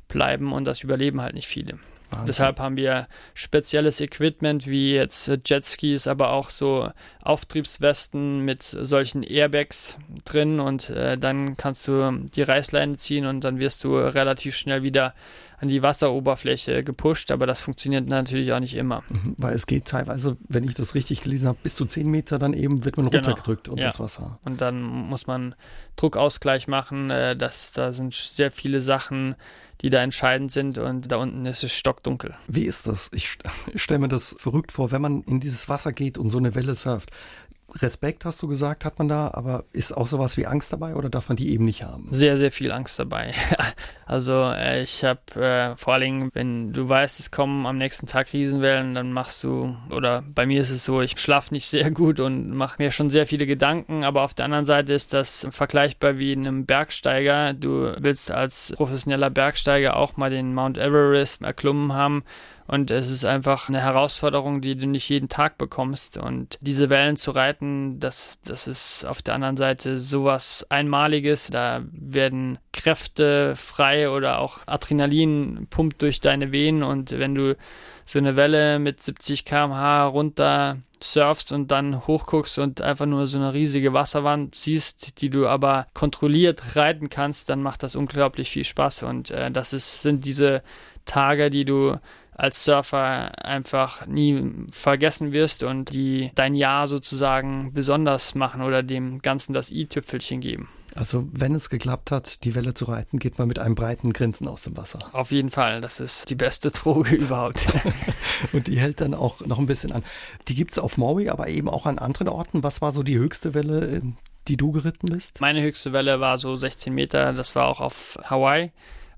bleiben und das überleben halt nicht viele. Wahnsinn. Deshalb haben wir spezielles Equipment wie jetzt Jetskis, aber auch so Auftriebswesten mit solchen Airbags drin und äh, dann kannst du die Reißleine ziehen und dann wirst du relativ schnell wieder an die Wasseroberfläche gepusht, aber das funktioniert natürlich auch nicht immer. Mhm, weil es geht teilweise, wenn ich das richtig gelesen habe, bis zu 10 Meter dann eben wird man genau. runtergedrückt unter ja. das Wasser. Und dann muss man Druckausgleich machen. Äh, das, da sind sehr viele Sachen, die da entscheidend sind und da unten ist es stockdunkel. Wie ist das? Ich, ich [LAUGHS] stelle mir das verrückt vor, wenn man in dieses Wasser geht und so eine Welle surft. Respekt, hast du gesagt, hat man da, aber ist auch sowas wie Angst dabei oder darf man die eben nicht haben? Sehr, sehr viel Angst dabei. [LAUGHS] also äh, ich habe äh, vor allen Dingen, wenn du weißt, es kommen am nächsten Tag Riesenwellen, dann machst du, oder bei mir ist es so, ich schlafe nicht sehr gut und mache mir schon sehr viele Gedanken, aber auf der anderen Seite ist das vergleichbar wie einem Bergsteiger. Du willst als professioneller Bergsteiger auch mal den Mount Everest erklommen haben und es ist einfach eine Herausforderung, die du nicht jeden Tag bekommst. Und diese Wellen zu reiten, das, das ist auf der anderen Seite sowas Einmaliges. Da werden Kräfte frei oder auch Adrenalin pumpt durch deine Venen. Und wenn du so eine Welle mit 70 km/h runter surfst und dann hochguckst und einfach nur so eine riesige Wasserwand siehst, die du aber kontrolliert reiten kannst, dann macht das unglaublich viel Spaß. Und äh, das ist, sind diese Tage, die du als Surfer einfach nie vergessen wirst und die dein Jahr sozusagen besonders machen oder dem Ganzen das i-Tüpfelchen geben. Also wenn es geklappt hat, die Welle zu reiten, geht man mit einem breiten Grinsen aus dem Wasser. Auf jeden Fall, das ist die beste Droge [LAUGHS] überhaupt. [LAUGHS] und die hält dann auch noch ein bisschen an. Die gibt es auf Maui, aber eben auch an anderen Orten. Was war so die höchste Welle, die du geritten bist? Meine höchste Welle war so 16 Meter, das war auch auf Hawaii.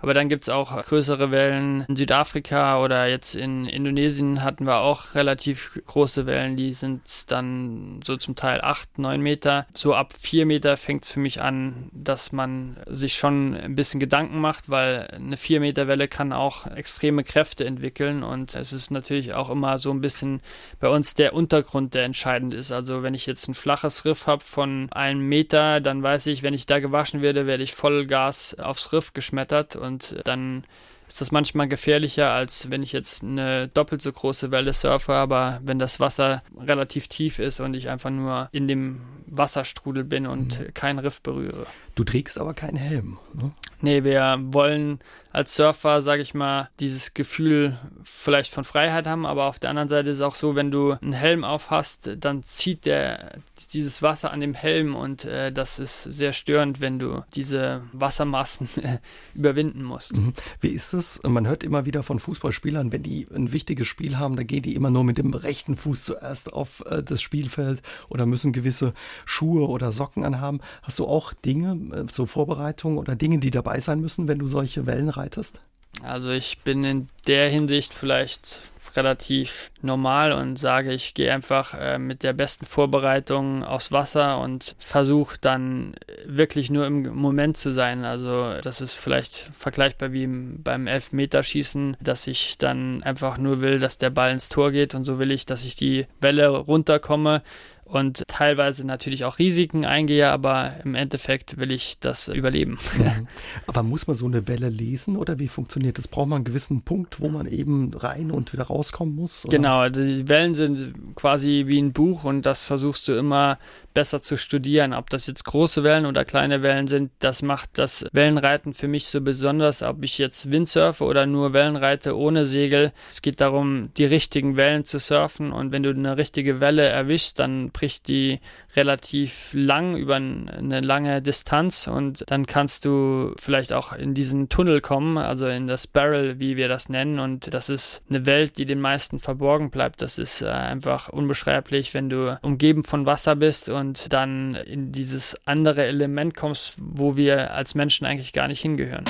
Aber dann gibt es auch größere Wellen in Südafrika oder jetzt in Indonesien hatten wir auch relativ große Wellen. Die sind dann so zum Teil 8, 9 Meter. So ab 4 Meter fängt es für mich an, dass man sich schon ein bisschen Gedanken macht, weil eine 4 Meter Welle kann auch extreme Kräfte entwickeln. Und es ist natürlich auch immer so ein bisschen bei uns der Untergrund, der entscheidend ist. Also wenn ich jetzt ein flaches Riff habe von einem Meter, dann weiß ich, wenn ich da gewaschen werde, werde ich voll Gas aufs Riff geschmettert und und dann ist das manchmal gefährlicher, als wenn ich jetzt eine doppelt so große Welle surfe, aber wenn das Wasser relativ tief ist und ich einfach nur in dem Wasserstrudel bin und mhm. kein Riff berühre. Du trägst aber keinen Helm, ne? Nee, wir wollen als Surfer, sage ich mal, dieses Gefühl vielleicht von Freiheit haben, aber auf der anderen Seite ist es auch so, wenn du einen Helm auf hast, dann zieht der dieses Wasser an dem Helm und äh, das ist sehr störend, wenn du diese Wassermassen [LAUGHS] überwinden musst. Mhm. Wie ist es? Man hört immer wieder von Fußballspielern, wenn die ein wichtiges Spiel haben, dann gehen die immer nur mit dem rechten Fuß zuerst auf äh, das Spielfeld oder müssen gewisse Schuhe oder Socken anhaben. Hast du auch Dinge, äh, so Vorbereitungen oder Dinge, die dabei sein müssen, wenn du solche Wellen reitest? Also ich bin in der Hinsicht vielleicht relativ normal und sage, ich gehe einfach äh, mit der besten Vorbereitung aufs Wasser und versuche dann wirklich nur im Moment zu sein. Also das ist vielleicht vergleichbar wie beim Elfmeterschießen, dass ich dann einfach nur will, dass der Ball ins Tor geht und so will ich, dass ich die Welle runterkomme und teilweise natürlich auch Risiken eingehe, aber im Endeffekt will ich das überleben. Mhm. [LAUGHS] Aber muss man so eine Welle lesen oder wie funktioniert das? Braucht man einen gewissen Punkt, wo man eben rein und wieder rauskommen muss? Oder? Genau, die Wellen sind quasi wie ein Buch und das versuchst du immer besser zu studieren. Ob das jetzt große Wellen oder kleine Wellen sind, das macht das Wellenreiten für mich so besonders. Ob ich jetzt Windsurfe oder nur Wellen reite ohne Segel. Es geht darum, die richtigen Wellen zu surfen und wenn du eine richtige Welle erwischst, dann bricht die relativ lang über eine lange Distanz und dann kannst du vielleicht auch in diesen Tunnel kommen, also in das Barrel, wie wir das nennen und das ist eine Welt, die den meisten verborgen bleibt. Das ist äh, einfach unbeschreiblich, wenn du umgeben von Wasser bist und dann in dieses andere Element kommst, wo wir als Menschen eigentlich gar nicht hingehören.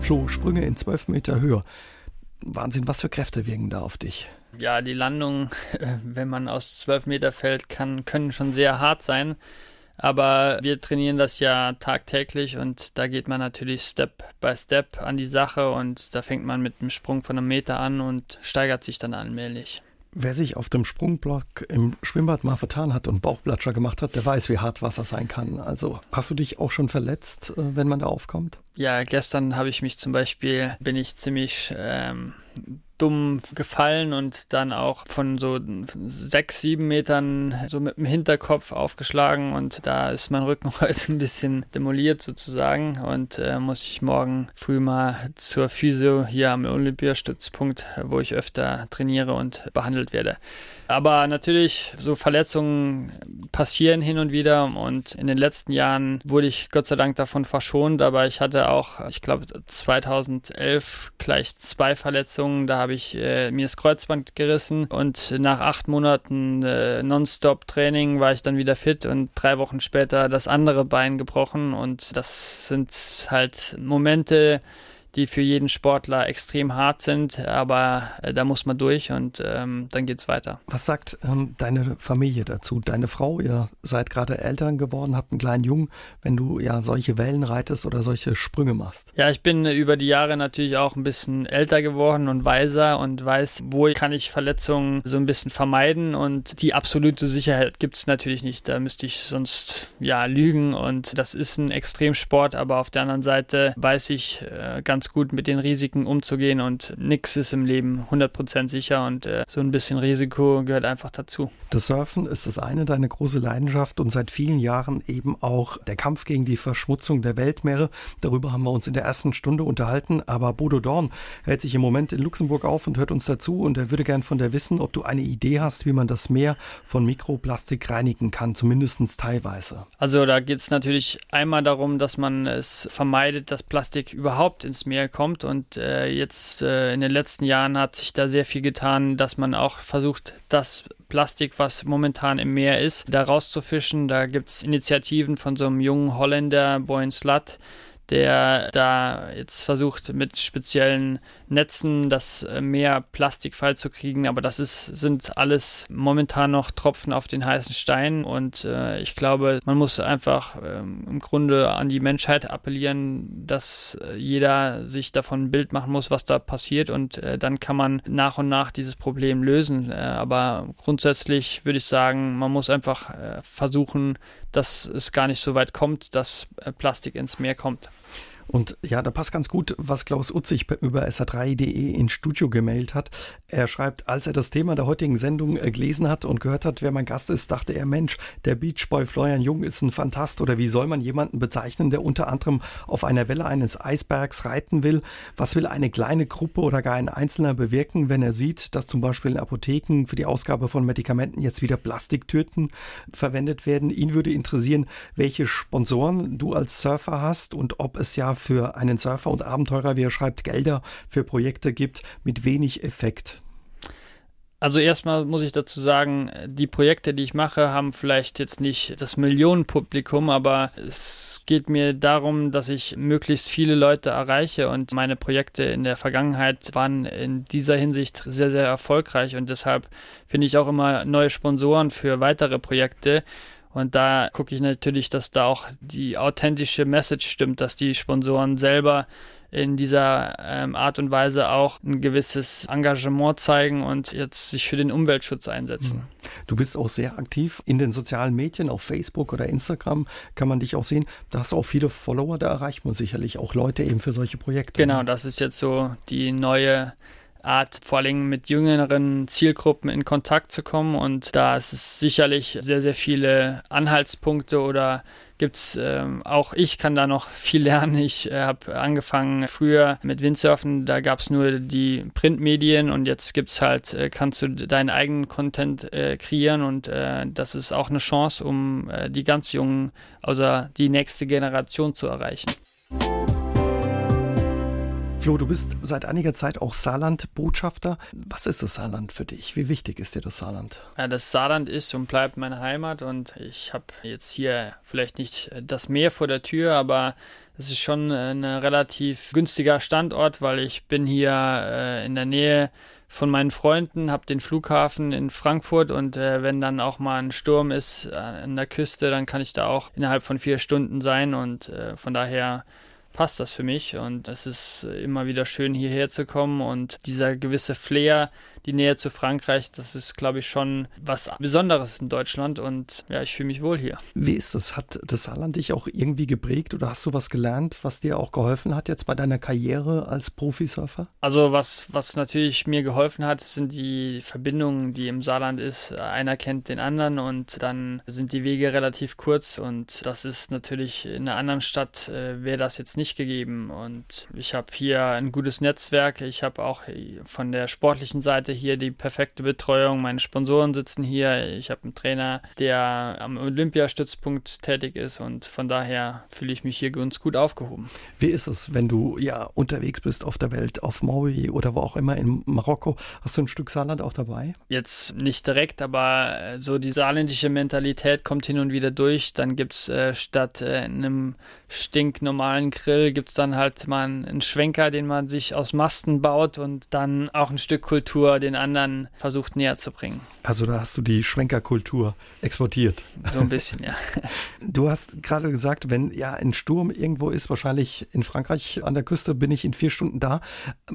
Flo, Sprünge in zwölf Meter Höhe. Wahnsinn, was für Kräfte wirken da auf dich? Ja, die Landungen, [LAUGHS] wenn man aus 12 Meter fällt, kann, können schon sehr hart sein. Aber wir trainieren das ja tagtäglich und da geht man natürlich Step by Step an die Sache und da fängt man mit einem Sprung von einem Meter an und steigert sich dann allmählich. Wer sich auf dem Sprungblock im Schwimmbad mal vertan hat und Bauchplatscher gemacht hat, der weiß, wie hart Wasser sein kann. Also hast du dich auch schon verletzt, äh, wenn man da aufkommt? Ja, gestern habe ich mich zum Beispiel, bin ich ziemlich ähm, dumm gefallen und dann auch von so sechs, sieben Metern so mit dem Hinterkopf aufgeschlagen und da ist mein Rücken [LAUGHS] heute ein bisschen demoliert sozusagen und äh, muss ich morgen früh mal zur Physio hier am Olympiastützpunkt, wo ich öfter trainiere und behandelt werde. Aber natürlich, so Verletzungen passieren hin und wieder und in den letzten Jahren wurde ich Gott sei Dank davon verschont, aber ich hatte auch, ich glaube 2011 gleich zwei Verletzungen, da habe ich äh, mir das Kreuzband gerissen und nach acht Monaten äh, Nonstop-Training war ich dann wieder fit und drei Wochen später das andere Bein gebrochen und das sind halt Momente, die für jeden Sportler extrem hart sind, aber äh, da muss man durch und ähm, dann es weiter. Was sagt ähm, deine Familie dazu? Deine Frau, ihr seid gerade Eltern geworden, habt einen kleinen Jungen, wenn du ja solche Wellen reitest oder solche Sprünge machst? Ja, ich bin über die Jahre natürlich auch ein bisschen älter geworden und weiser und weiß, wo kann ich Verletzungen so ein bisschen vermeiden und die absolute Sicherheit gibt es natürlich nicht. Da müsste ich sonst ja lügen und das ist ein Extremsport, aber auf der anderen Seite weiß ich äh, ganz ganz gut mit den Risiken umzugehen und nichts ist im Leben 100% sicher und äh, so ein bisschen Risiko gehört einfach dazu. Das Surfen ist das eine, deine große Leidenschaft und seit vielen Jahren eben auch der Kampf gegen die Verschmutzung der Weltmeere. Darüber haben wir uns in der ersten Stunde unterhalten, aber Bodo Dorn hält sich im Moment in Luxemburg auf und hört uns dazu und er würde gern von dir wissen, ob du eine Idee hast, wie man das Meer von Mikroplastik reinigen kann, zumindest teilweise. Also da geht es natürlich einmal darum, dass man es vermeidet, dass Plastik überhaupt ins Meer kommt. Und äh, jetzt äh, in den letzten Jahren hat sich da sehr viel getan, dass man auch versucht, das Plastik, was momentan im Meer ist, da rauszufischen. Da gibt es Initiativen von so einem jungen Holländer, Boyan Slat, der da jetzt versucht, mit speziellen Netzen das äh, Meer plastikfrei zu kriegen. Aber das ist, sind alles momentan noch Tropfen auf den heißen Stein. Und äh, ich glaube, man muss einfach äh, im Grunde an die Menschheit appellieren, dass äh, jeder sich davon ein Bild machen muss, was da passiert. Und äh, dann kann man nach und nach dieses Problem lösen. Äh, aber grundsätzlich würde ich sagen, man muss einfach versuchen, dass es gar nicht so weit kommt, dass Plastik ins Meer kommt. Und ja, da passt ganz gut, was Klaus Utzig über sa3.de ins Studio gemailt hat. Er schreibt, als er das Thema der heutigen Sendung äh, gelesen hat und gehört hat, wer mein Gast ist, dachte er, Mensch, der Beachboy Florian Jung ist ein Fantast oder wie soll man jemanden bezeichnen, der unter anderem auf einer Welle eines Eisbergs reiten will? Was will eine kleine Gruppe oder gar ein Einzelner bewirken, wenn er sieht, dass zum Beispiel in Apotheken für die Ausgabe von Medikamenten jetzt wieder Plastiktüten verwendet werden? Ihn würde interessieren, welche Sponsoren du als Surfer hast und ob es ja für einen Surfer und Abenteurer, wie er schreibt, Gelder für Projekte gibt mit wenig Effekt? Also erstmal muss ich dazu sagen, die Projekte, die ich mache, haben vielleicht jetzt nicht das Millionenpublikum, aber es geht mir darum, dass ich möglichst viele Leute erreiche und meine Projekte in der Vergangenheit waren in dieser Hinsicht sehr, sehr erfolgreich und deshalb finde ich auch immer neue Sponsoren für weitere Projekte. Und da gucke ich natürlich, dass da auch die authentische Message stimmt, dass die Sponsoren selber in dieser ähm, Art und Weise auch ein gewisses Engagement zeigen und jetzt sich für den Umweltschutz einsetzen. Hm. Du bist auch sehr aktiv in den sozialen Medien, auf Facebook oder Instagram kann man dich auch sehen. Da hast du auch viele Follower, da erreicht man sicherlich auch Leute eben für solche Projekte. Genau, das ist jetzt so die neue Art, vor allem mit jüngeren Zielgruppen in Kontakt zu kommen. Und da ist es sicherlich sehr, sehr viele Anhaltspunkte oder gibt es ähm, auch ich kann da noch viel lernen. [LAUGHS] Ich äh, habe angefangen früher mit Windsurfen, da gab es nur die Printmedien und jetzt gibt's halt, äh, kannst du deinen eigenen Content äh, kreieren und äh, das ist auch eine Chance, um äh, die ganz jungen, also die nächste Generation zu erreichen. Flo, du bist seit einiger Zeit auch Saarland-Botschafter. Was ist das Saarland für dich? Wie wichtig ist dir das Saarland? Ja, das Saarland ist und bleibt meine Heimat und ich habe jetzt hier vielleicht nicht das Meer vor der Tür, aber es ist schon ein relativ günstiger Standort, weil ich bin hier äh, in der Nähe von meinen Freunden, habe den Flughafen in Frankfurt und äh, wenn dann auch mal ein Sturm ist äh, an der Küste, dann kann ich da auch innerhalb von vier Stunden sein und äh, von daher passt das für mich und es ist immer wieder schön hierher zu kommen und dieser gewisse Flair, die Nähe zu Frankreich, das ist, glaube ich, schon was Besonderes in Deutschland und ja, ich fühle mich wohl hier. Wie ist es? Hat das Saarland dich auch irgendwie geprägt oder hast du was gelernt, was dir auch geholfen hat jetzt bei deiner Karriere als Profisurfer? Also was, was natürlich mir geholfen hat, sind die Verbindungen, die im Saarland ist. Einer kennt den anderen und dann sind die Wege relativ kurz und das ist natürlich in einer anderen Stadt äh, wäre das jetzt nicht gegeben und ich habe hier ein gutes Netzwerk. Ich habe auch von der sportlichen Seite hier die perfekte Betreuung. Meine Sponsoren sitzen hier. Ich habe einen Trainer, der am Olympiastützpunkt tätig ist und von daher fühle ich mich hier ganz gut aufgehoben. Wie ist es, wenn du ja unterwegs bist auf der Welt, auf Maui oder wo auch immer in Marokko? Hast du ein Stück Saarland auch dabei? Jetzt nicht direkt, aber äh, so die saarländische Mentalität kommt hin und wieder durch. Dann gibt es äh, statt äh, einem stinknormalen Grill gibt es dann halt mal einen Schwenker, den man sich aus Masten baut und dann auch ein Stück Kultur, den anderen versucht näher zu bringen. Also da hast du die Schwenkerkultur exportiert. So ein bisschen, ja. [LAUGHS] Du hast gerade gesagt, wenn ja ein Sturm irgendwo ist, wahrscheinlich in Frankreich an der Küste, bin ich in vier Stunden da.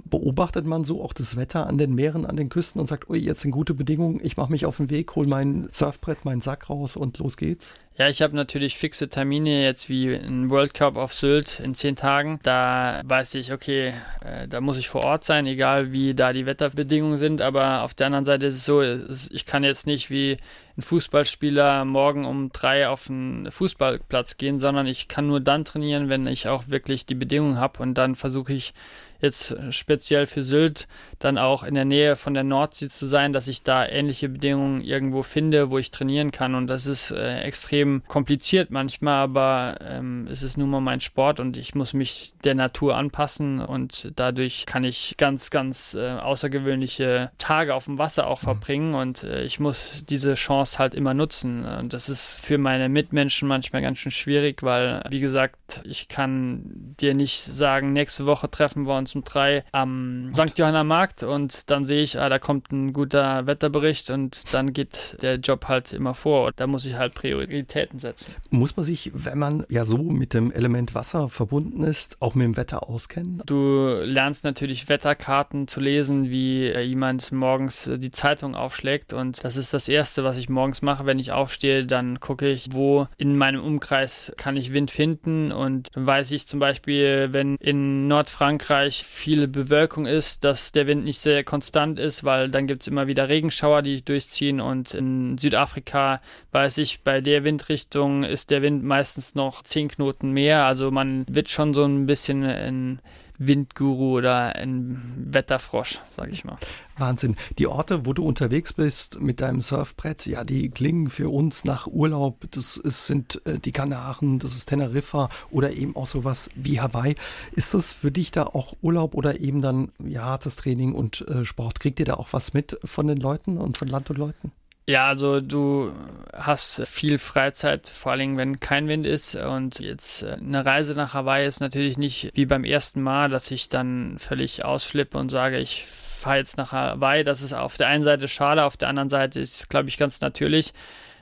Beobachtet man so auch das Wetter an den Meeren, an den Küsten und sagt, ui, jetzt sind gute Bedingungen, ich mache mich auf den Weg, hole mein Surfbrett, meinen Sack raus und los geht's? Ja, ich habe natürlich fixe Termine jetzt wie ein World Cup auf Sylt in zehn Tagen. Da weiß ich, okay, äh, da muss ich vor Ort sein, egal wie da die Wetterbedingungen sind. Aber auf der anderen Seite ist es so, ich kann jetzt nicht wie ein Fußballspieler morgen um drei auf den Fußballplatz gehen, sondern ich kann nur dann trainieren, wenn ich auch wirklich die Bedingungen habe. Und dann versuche ich jetzt speziell für Sylt dann auch in der Nähe von der Nordsee zu sein, dass ich da ähnliche Bedingungen irgendwo finde, wo ich trainieren kann. Und das ist äh, extrem kompliziert manchmal, aber ähm, es ist nun mal mein Sport und ich muss mich der Natur anpassen und dadurch kann ich ganz, ganz äh, außergewöhnliche Tage auf dem Wasser auch mhm. verbringen und äh, ich muss diese Chance halt immer nutzen. Und das ist für meine Mitmenschen manchmal ganz schön schwierig, weil, wie gesagt, ich kann dir nicht sagen, nächste Woche treffen wir uns um drei am St. Johanna Markt Markt und dann sehe ich, ah, da kommt ein guter Wetterbericht und dann geht der Job halt immer vor. Und da muss ich halt Prioritäten setzen. Muss man sich, wenn man ja so mit dem Element Wasser verbunden ist, auch mit dem Wetter auskennen? Du lernst natürlich Wetterkarten zu lesen, wie äh, jemand morgens die Zeitung aufschlägt und das ist das Erste, was ich morgens mache, wenn ich aufstehe, dann gucke ich, wo in meinem Umkreis kann ich Wind finden und dann weiß ich zum Beispiel, wenn in Nordfrankreich viel Bewölkung ist, dass der Wind nicht sehr konstant ist, weil dann gibt es immer wieder Regenschauer, die durchziehen und in Südafrika weiß ich, bei der Windrichtung ist der Wind meistens noch 10 Knoten mehr, also man wird schon so ein bisschen in Windguru oder ein Wetterfrosch, sag ich mal. Wahnsinn. Die Orte, wo du unterwegs bist mit deinem Surfbrett, ja, die klingen für uns nach Urlaub. Das ist, sind äh, die Kanaren, das ist Teneriffa oder eben auch sowas wie Hawaii. Ist das für dich da auch Urlaub oder eben dann ja, hartes Training und äh, Sport? Kriegt ihr da auch was mit von den Leuten und von Land und Leuten? Ja, also du hast viel Freizeit, vor allem wenn kein Wind ist. Und jetzt äh, eine Reise nach Hawaii ist natürlich nicht wie beim ersten Mal, dass ich dann völlig ausflippe und sage, ich fahre jetzt nach Hawaii. Das ist auf der einen Seite schade, auf der anderen Seite ist es, glaube ich, ganz natürlich.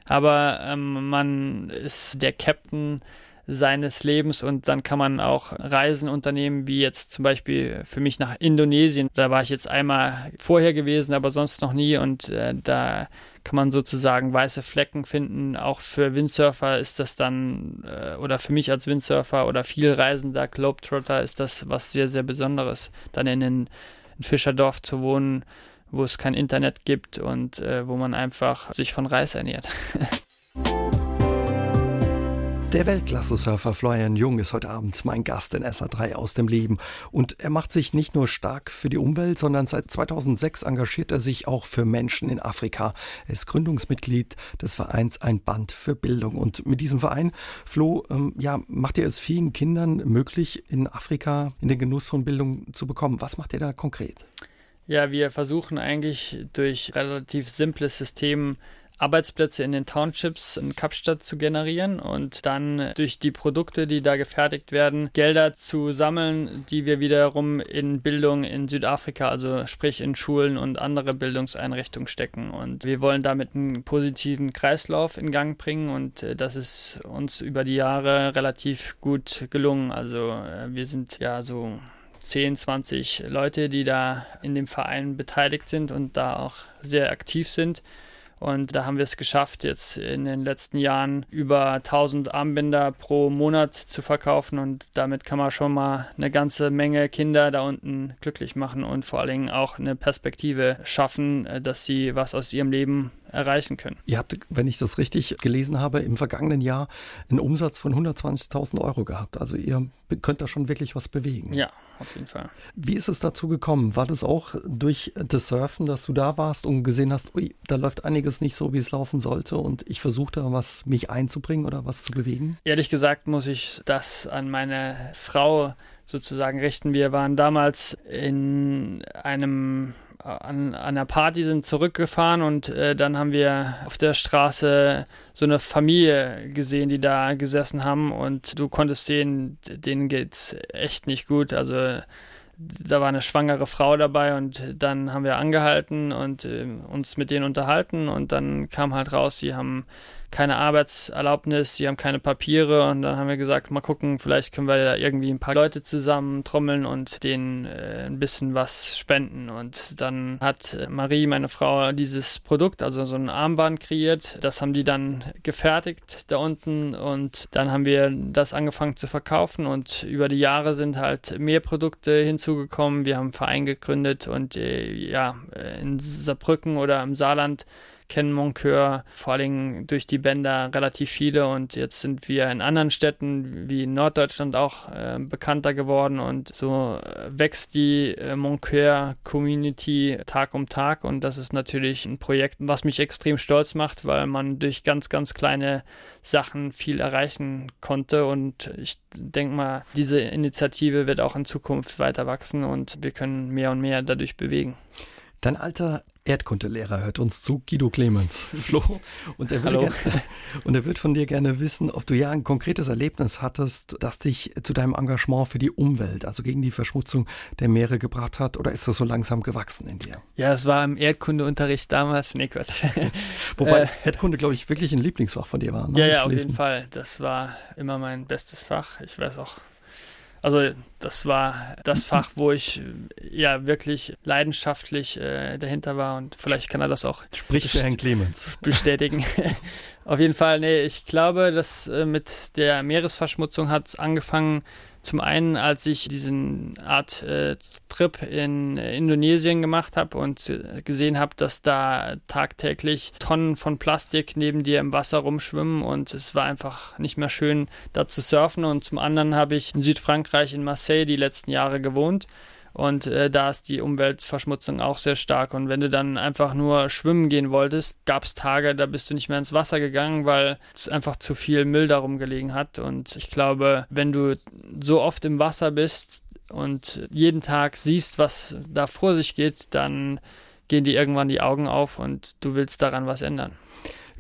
Aber ähm, man ist der Captain seines Lebens und dann kann man auch Reisen unternehmen, wie jetzt zum Beispiel für mich nach Indonesien. Da war ich jetzt einmal vorher gewesen, aber sonst noch nie und äh, da kann man sozusagen weiße Flecken finden. Auch für Windsurfer ist das dann, äh, oder für mich als Windsurfer oder viel Reisender Globetrotter ist das was sehr, sehr Besonderes, dann in ein Fischerdorf zu wohnen, wo es kein Internet gibt und äh, wo man einfach sich von Reis ernährt. [LAUGHS] Der Weltklasse-Surfer Florian Jung ist heute Abend mein Gast in SA3 aus dem Leben. Und er macht sich nicht nur stark für die Umwelt, sondern seit 2006 engagiert er sich auch für Menschen in Afrika. Er ist Gründungsmitglied des Vereins Ein Band für Bildung. Und mit diesem Verein, Flo, ähm, ja, macht er es vielen Kindern möglich, in Afrika in den Genuss von Bildung zu bekommen. Was macht er da konkret? Ja, wir versuchen eigentlich durch relativ simples System Arbeitsplätze in den Townships in Kapstadt zu generieren und dann durch die Produkte, die da gefertigt werden, Gelder zu sammeln, die wir wiederum in Bildung in Südafrika, also sprich in Schulen und andere Bildungseinrichtungen stecken. Und wir wollen damit einen positiven Kreislauf in Gang bringen und äh, das ist uns über die Jahre relativ gut gelungen. Also äh, wir sind ja so 10, 20 Leute, die da in dem Verein beteiligt sind und da auch sehr aktiv sind. Und da haben wir es geschafft, jetzt in den letzten Jahren über 1000 Armbänder pro Monat zu verkaufen. Und damit kann man schon mal eine ganze Menge Kinder da unten glücklich machen und vor allen Dingen auch eine Perspektive schaffen, äh, dass sie was aus ihrem Leben erreichen können. Ihr habt, wenn ich das richtig gelesen habe, im vergangenen Jahr einen Umsatz von 120.000 Euro gehabt. Also ihr könnt da schon wirklich was bewegen. Ja, auf jeden Fall. Wie ist es dazu gekommen? War das auch durch das Surfen, dass du da warst und gesehen hast, ui, da läuft einiges nicht so, wie es laufen sollte und ich versuche da was mich einzubringen oder was zu bewegen? Ehrlich gesagt muss ich das an meine Frau sozusagen richten. Wir waren damals in einem an, an einer Party sind zurückgefahren und äh, dann haben wir auf der Straße so eine Familie gesehen, die da gesessen haben und du konntest sehen, denen geht's echt nicht gut. Also da war eine schwangere Frau dabei und dann haben wir angehalten und äh, uns mit denen unterhalten und dann kam halt raus, sie haben keine Arbeitserlaubnis, sie haben keine Papiere und dann haben wir gesagt, mal gucken, vielleicht können wir da irgendwie ein paar Leute zusammen trommeln und denen äh, ein bisschen was spenden. Und dann hat Marie, meine Frau, dieses Produkt, also so ein Armband kreiert. Das haben die dann gefertigt da unten und dann haben wir das angefangen zu verkaufen und über die Jahre sind halt mehr Produkte hinzugekommen. Wir haben einen Verein gegründet und äh, ja, in Saarbrücken oder im Saarland kennen Moncur vor allem durch die Bänder relativ viele und jetzt sind wir in anderen Städten wie Norddeutschland auch äh, bekannter geworden und so äh, wächst die äh, Moncur Community Tag um Tag und das ist natürlich ein Projekt, was mich extrem stolz macht, weil man durch ganz, ganz kleine Sachen viel erreichen konnte und ich denke mal, diese Initiative wird auch in Zukunft weiter wachsen und wir können mehr und mehr dadurch bewegen. Dein alter Erdkundelehrer hört uns zu, Guido Clemens, [LAUGHS] Flo. Und er, würde gerne, [LAUGHS] und er wird von dir gerne wissen, ob du ja ein konkretes Erlebnis hattest, das dich zu deinem Engagement für die Umwelt, also gegen die Verschmutzung der Meere gebracht hat, oder ist das so langsam gewachsen in dir? Ja, es war im Erdkundeunterricht damals, nee Gott. [LAUGHS] Wobei äh, Erdkunde, glaube ich, wirklich ein Lieblingsfach von dir war. Ne? Ja, ja, auf jeden Fall. Das war immer mein bestes Fach. Ich weiß auch also das war das Fach, wo ich ja wirklich leidenschaftlich äh, dahinter war und vielleicht kann er das auch Sprich für Herrn Clemens. bestätigen. [LAUGHS] Auf jeden Fall, nee, ich glaube, dass äh, mit der Meeresverschmutzung hat angefangen zum einen, als ich diesen Art äh, Trip in äh, Indonesien gemacht habe und gesehen habe, dass da tagtäglich Tonnen von Plastik neben dir im Wasser rumschwimmen und es war einfach nicht mehr schön, da zu surfen. Und zum anderen habe ich in Südfrankreich in Marseille die letzten Jahre gewohnt und äh, da ist die Umweltverschmutzung auch sehr stark. Und wenn du dann einfach nur schwimmen gehen wolltest, gab es Tage, da bist du nicht mehr ins Wasser gegangen, weil es einfach zu viel Müll darum gelegen hat. Und ich glaube, wenn du so oft im Wasser bist und jeden Tag siehst, was da vor sich geht, dann gehen dir irgendwann die Augen auf und du willst daran was ändern.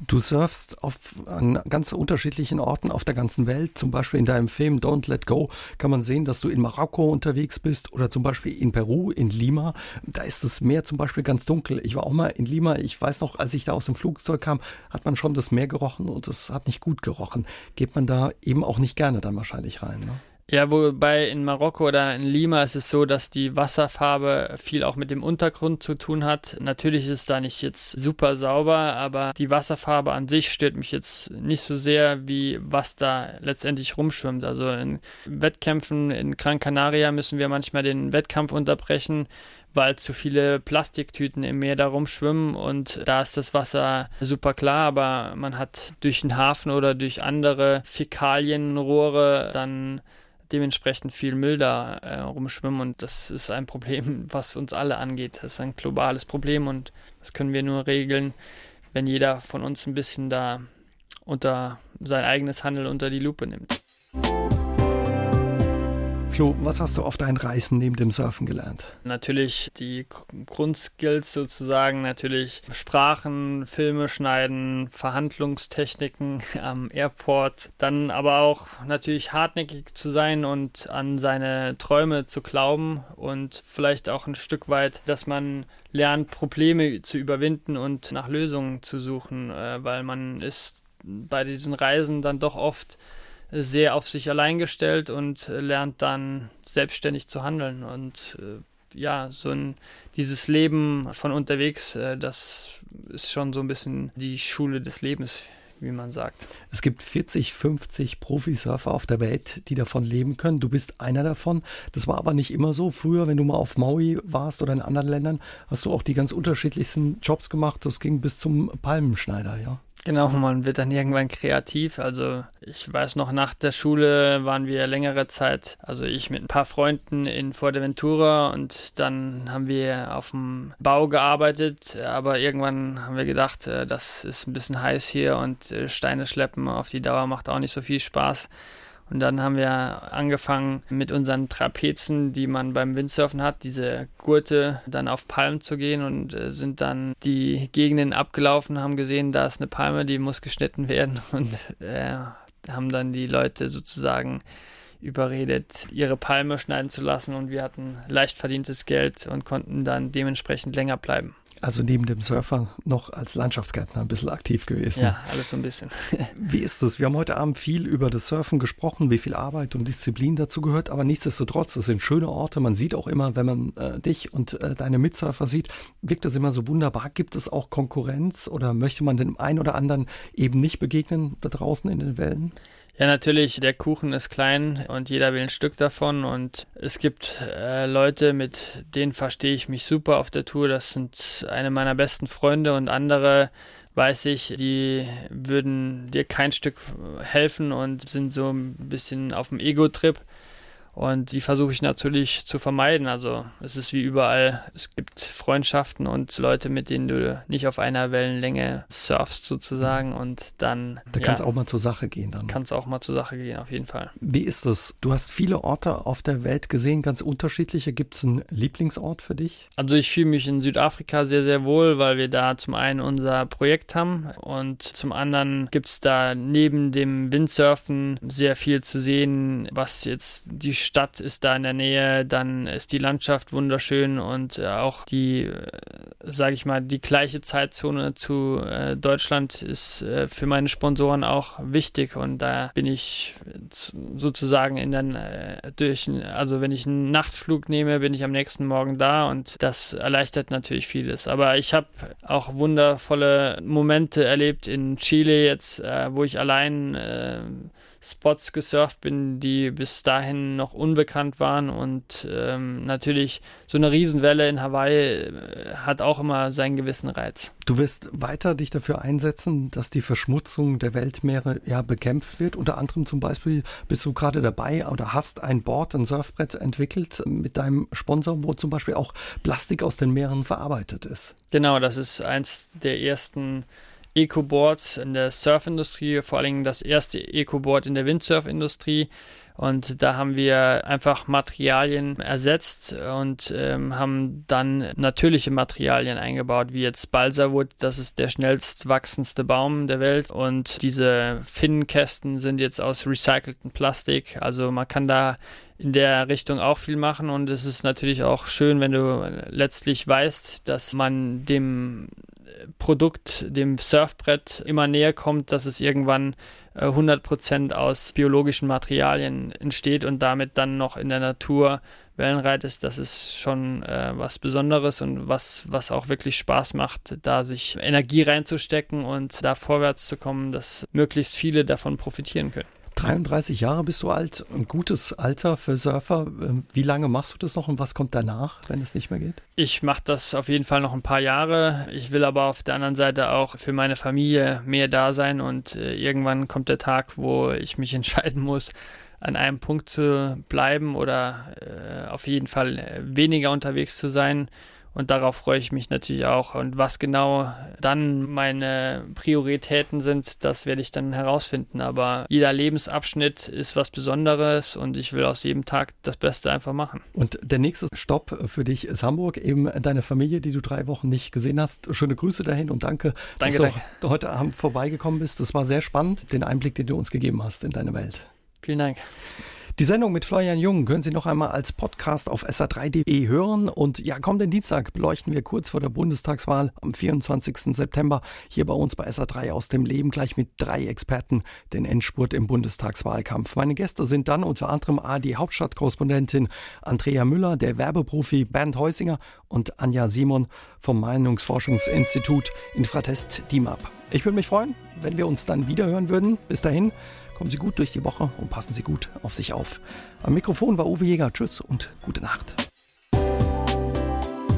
Du surfst auf an ganz unterschiedlichen Orten auf der ganzen Welt. Zum Beispiel in deinem Film Don't Let Go kann man sehen, dass du in Marokko unterwegs bist oder zum Beispiel in Peru, in Lima. Da ist das Meer zum Beispiel ganz dunkel. Ich war auch mal in Lima. Ich weiß noch, als ich da aus dem Flugzeug kam, hat man schon das Meer gerochen und es hat nicht gut gerochen. Geht man da eben auch nicht gerne dann wahrscheinlich rein. Ne? Ja, wobei in Marokko oder in Lima ist es so, dass die Wasserfarbe viel auch mit dem Untergrund zu tun hat. Natürlich ist es da nicht jetzt super sauber, aber die Wasserfarbe an sich stört mich jetzt nicht so sehr, wie was da letztendlich rumschwimmt. Also in Wettkämpfen in Gran Canaria müssen wir manchmal den Wettkampf unterbrechen, weil zu viele Plastiktüten im Meer da rumschwimmen und da ist das Wasser super klar, aber man hat durch den Hafen oder durch andere Fäkalienrohre dann dementsprechend viel Müll da äh, rumschwimmen und das ist ein Problem, [LAUGHS] was uns alle angeht. Das ist ein globales Problem und das können wir nur regeln, wenn jeder von uns ein bisschen da unter sein eigenes Handeln unter die Lupe nimmt. Flo, was hast du auf deinen Reisen neben dem Surfen gelernt? Natürlich die Grundskills sozusagen, natürlich Sprachen, Filme schneiden, Verhandlungstechniken [LAUGHS] am Airport, dann aber auch natürlich hartnäckig zu sein und an seine Träume zu glauben und vielleicht auch ein Stück weit, dass man lernt, Probleme zu überwinden und nach Lösungen zu suchen, äh, weil man ist bei diesen Reisen dann doch oft sehr auf sich allein gestellt und lernt dann selbstständig zu handeln. Und äh, ja, so ein, dieses Leben von unterwegs, äh, das ist schon so ein bisschen die Schule des Lebens, wie man sagt. Es gibt 40, 50 Profisurfer auf der Welt, die davon leben können. Du bist einer davon. Das war aber nicht immer so. Früher, wenn du mal auf Maui warst oder in anderen Ländern, hast du auch die ganz unterschiedlichsten Jobs gemacht. Das ging bis zum Palmenschneider, ja. Genau, man wird dann irgendwann kreativ. Also ich weiß noch, nach der Schule waren wir längere Zeit, also ich mit ein paar Freunden in Fuerteventura und dann haben wir auf dem Bau gearbeitet, aber irgendwann haben wir gedacht, äh, das ist ein bisschen heiß hier und äh, Steine schleppen auf die Dauer macht auch nicht so viel Spaß. Und dann haben wir angefangen mit unseren Trapezen, die man beim Windsurfen hat, diese Gurte dann auf Palmen zu gehen und äh, sind dann die Gegenden abgelaufen, haben gesehen, da ist eine Palme, die muss geschnitten werden [LAUGHS] und äh, haben dann die Leute sozusagen überredet, ihre Palme schneiden zu lassen und wir hatten leicht verdientes Geld und konnten dann dementsprechend länger bleiben. Also neben dem Surfer noch als Landschaftsgärtner ein bisschen aktiv gewesen. Ja, alles so ein bisschen. [LAUGHS] wie ist es? Wir haben heute Abend viel über das Surfen gesprochen, wie viel Arbeit und Disziplin dazu gehört, aber nichtsdestotrotz, es sind schöne Orte. Man sieht auch immer, wenn man äh, dich und äh, deine Mitsurfer sieht, wirkt das immer so wunderbar. Gibt es auch Konkurrenz oder möchte man dem einen oder anderen eben nicht begegnen da draußen in den Wellen? Ja, natürlich, der Kuchen ist klein und jeder will ein Stück davon. Und es gibt äh, Leute, mit denen verstehe ich mich super auf der Tour. Das sind eine meiner besten Freunde und andere weiß ich, die würden dir kein Stück helfen und sind so ein bisschen auf dem Ego-Trip. Und die versuche ich natürlich zu vermeiden. Also es ist wie überall, es gibt Freundschaften und Leute, mit denen du nicht auf einer Wellenlänge surfst sozusagen und dann... Da ja, kann es auch mal zur Sache gehen dann. Kann es auch mal zur Sache gehen, auf jeden Fall. Wie ist es? Du hast viele Orte auf der Welt gesehen, ganz unterschiedliche. Gibt es einen Lieblingsort für dich? Also ich fühle mich in Südafrika sehr, sehr wohl, weil wir da zum einen unser Projekt haben und zum anderen gibt es da neben dem Windsurfen sehr viel zu sehen, was jetzt die Stadt ist da in der Nähe, dann ist die Landschaft wunderschön und äh, auch die, äh, sage ich mal, die gleiche Zeitzone zu äh, Deutschland ist äh, für meine Sponsoren auch wichtig und da bin ich sozusagen in den äh, durch, also wenn ich einen Nachtflug nehme, bin ich am nächsten Morgen da und das erleichtert natürlich vieles. Aber ich habe auch wundervolle Momente erlebt in Chile jetzt, äh, wo ich allein Spots gesurft bin, die bis dahin noch unbekannt waren. Und ähm, natürlich so eine Riesenwelle in Hawaii äh, hat auch immer seinen gewissen Reiz. Du wirst weiter dich dafür einsetzen, dass die Verschmutzung der Weltmeere ja bekämpft wird. Unter anderem zum Beispiel bist du gerade dabei oder hast ein Board, ein Surfbrett entwickelt mit deinem Sponsor, wo zum Beispiel auch Plastik aus den Meeren verarbeitet ist. Genau, das ist eins der ersten Eco-Boards in der Surfindustrie, vor allem das erste Eco-Board in der Windsurfindustrie. Und da haben wir einfach Materialien ersetzt und ähm, haben dann natürliche Materialien eingebaut, wie jetzt Balsawood, das ist der schnellst wachsendste Baum der Welt. Und diese Finnenkästen sind jetzt aus recyceltem Plastik. Also man kann da in der Richtung auch viel machen und es ist natürlich auch schön, wenn du letztlich weißt, dass man dem Produkt, dem Surfbrett immer näher kommt, dass es irgendwann äh, 100% aus biologischen Materialien entsteht und damit dann noch in der Natur Wellenreit ist, das ist schon äh, was Besonderes und was, was auch wirklich Spaß macht, da sich Energie reinzustecken und da vorwärts zu kommen, dass möglichst viele davon profitieren können. 33 Jahre bist du alt, ein gutes Alter für Surfer. Ähm, wie lange machst du das noch und was kommt danach, wenn es nicht mehr geht? Ich mache das auf jeden Fall noch ein paar Jahre. Ich will aber auf der anderen Seite auch für meine Familie mehr da sein und äh, irgendwann kommt der Tag, wo ich mich [LAUGHS] entscheiden muss, an einem Punkt zu bleiben oder äh, auf jeden Fall äh, weniger unterwegs zu sein. Und darauf freue ich mich natürlich auch. Und was genau dann meine Prioritäten sind, das werde ich dann herausfinden. Aber jeder Lebensabschnitt ist was Besonderes und ich will aus jedem Tag das Beste einfach machen. Und der nächste Stopp für dich ist Hamburg, eben deine Familie, die du drei Wochen nicht gesehen hast. Schöne Grüße dahin und danke, danke dass danke. du heute Abend vorbeigekommen bist. Das war sehr spannend, den Einblick, den du uns gegeben hast in deine Welt. Vielen Dank. Die Sendung mit Florian Jung können Sie noch einmal als Podcast auf sa3.de hören. Und ja, kommenden Dienstag beleuchten wir kurz vor der Bundestagswahl am 24. September hier bei uns bei SA3 aus dem Leben gleich mit drei Experten den Endspurt im Bundestagswahlkampf. Meine Gäste sind dann unter anderem AD Hauptstadtkorrespondentin Andrea Müller, der Werbeprofi Bernd Heusinger und Anja Simon vom Meinungsforschungsinstitut Infratest DIMAP. Ich würde mich freuen, wenn wir uns dann wiederhören würden. Bis dahin. Kommen Sie gut durch die Woche und passen Sie gut auf sich auf. Am Mikrofon war Uwe Jäger. Tschüss und gute Nacht.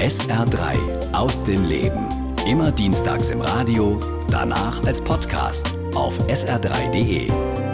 SR3 aus dem Leben. Immer dienstags im Radio, danach als Podcast auf sr3.de.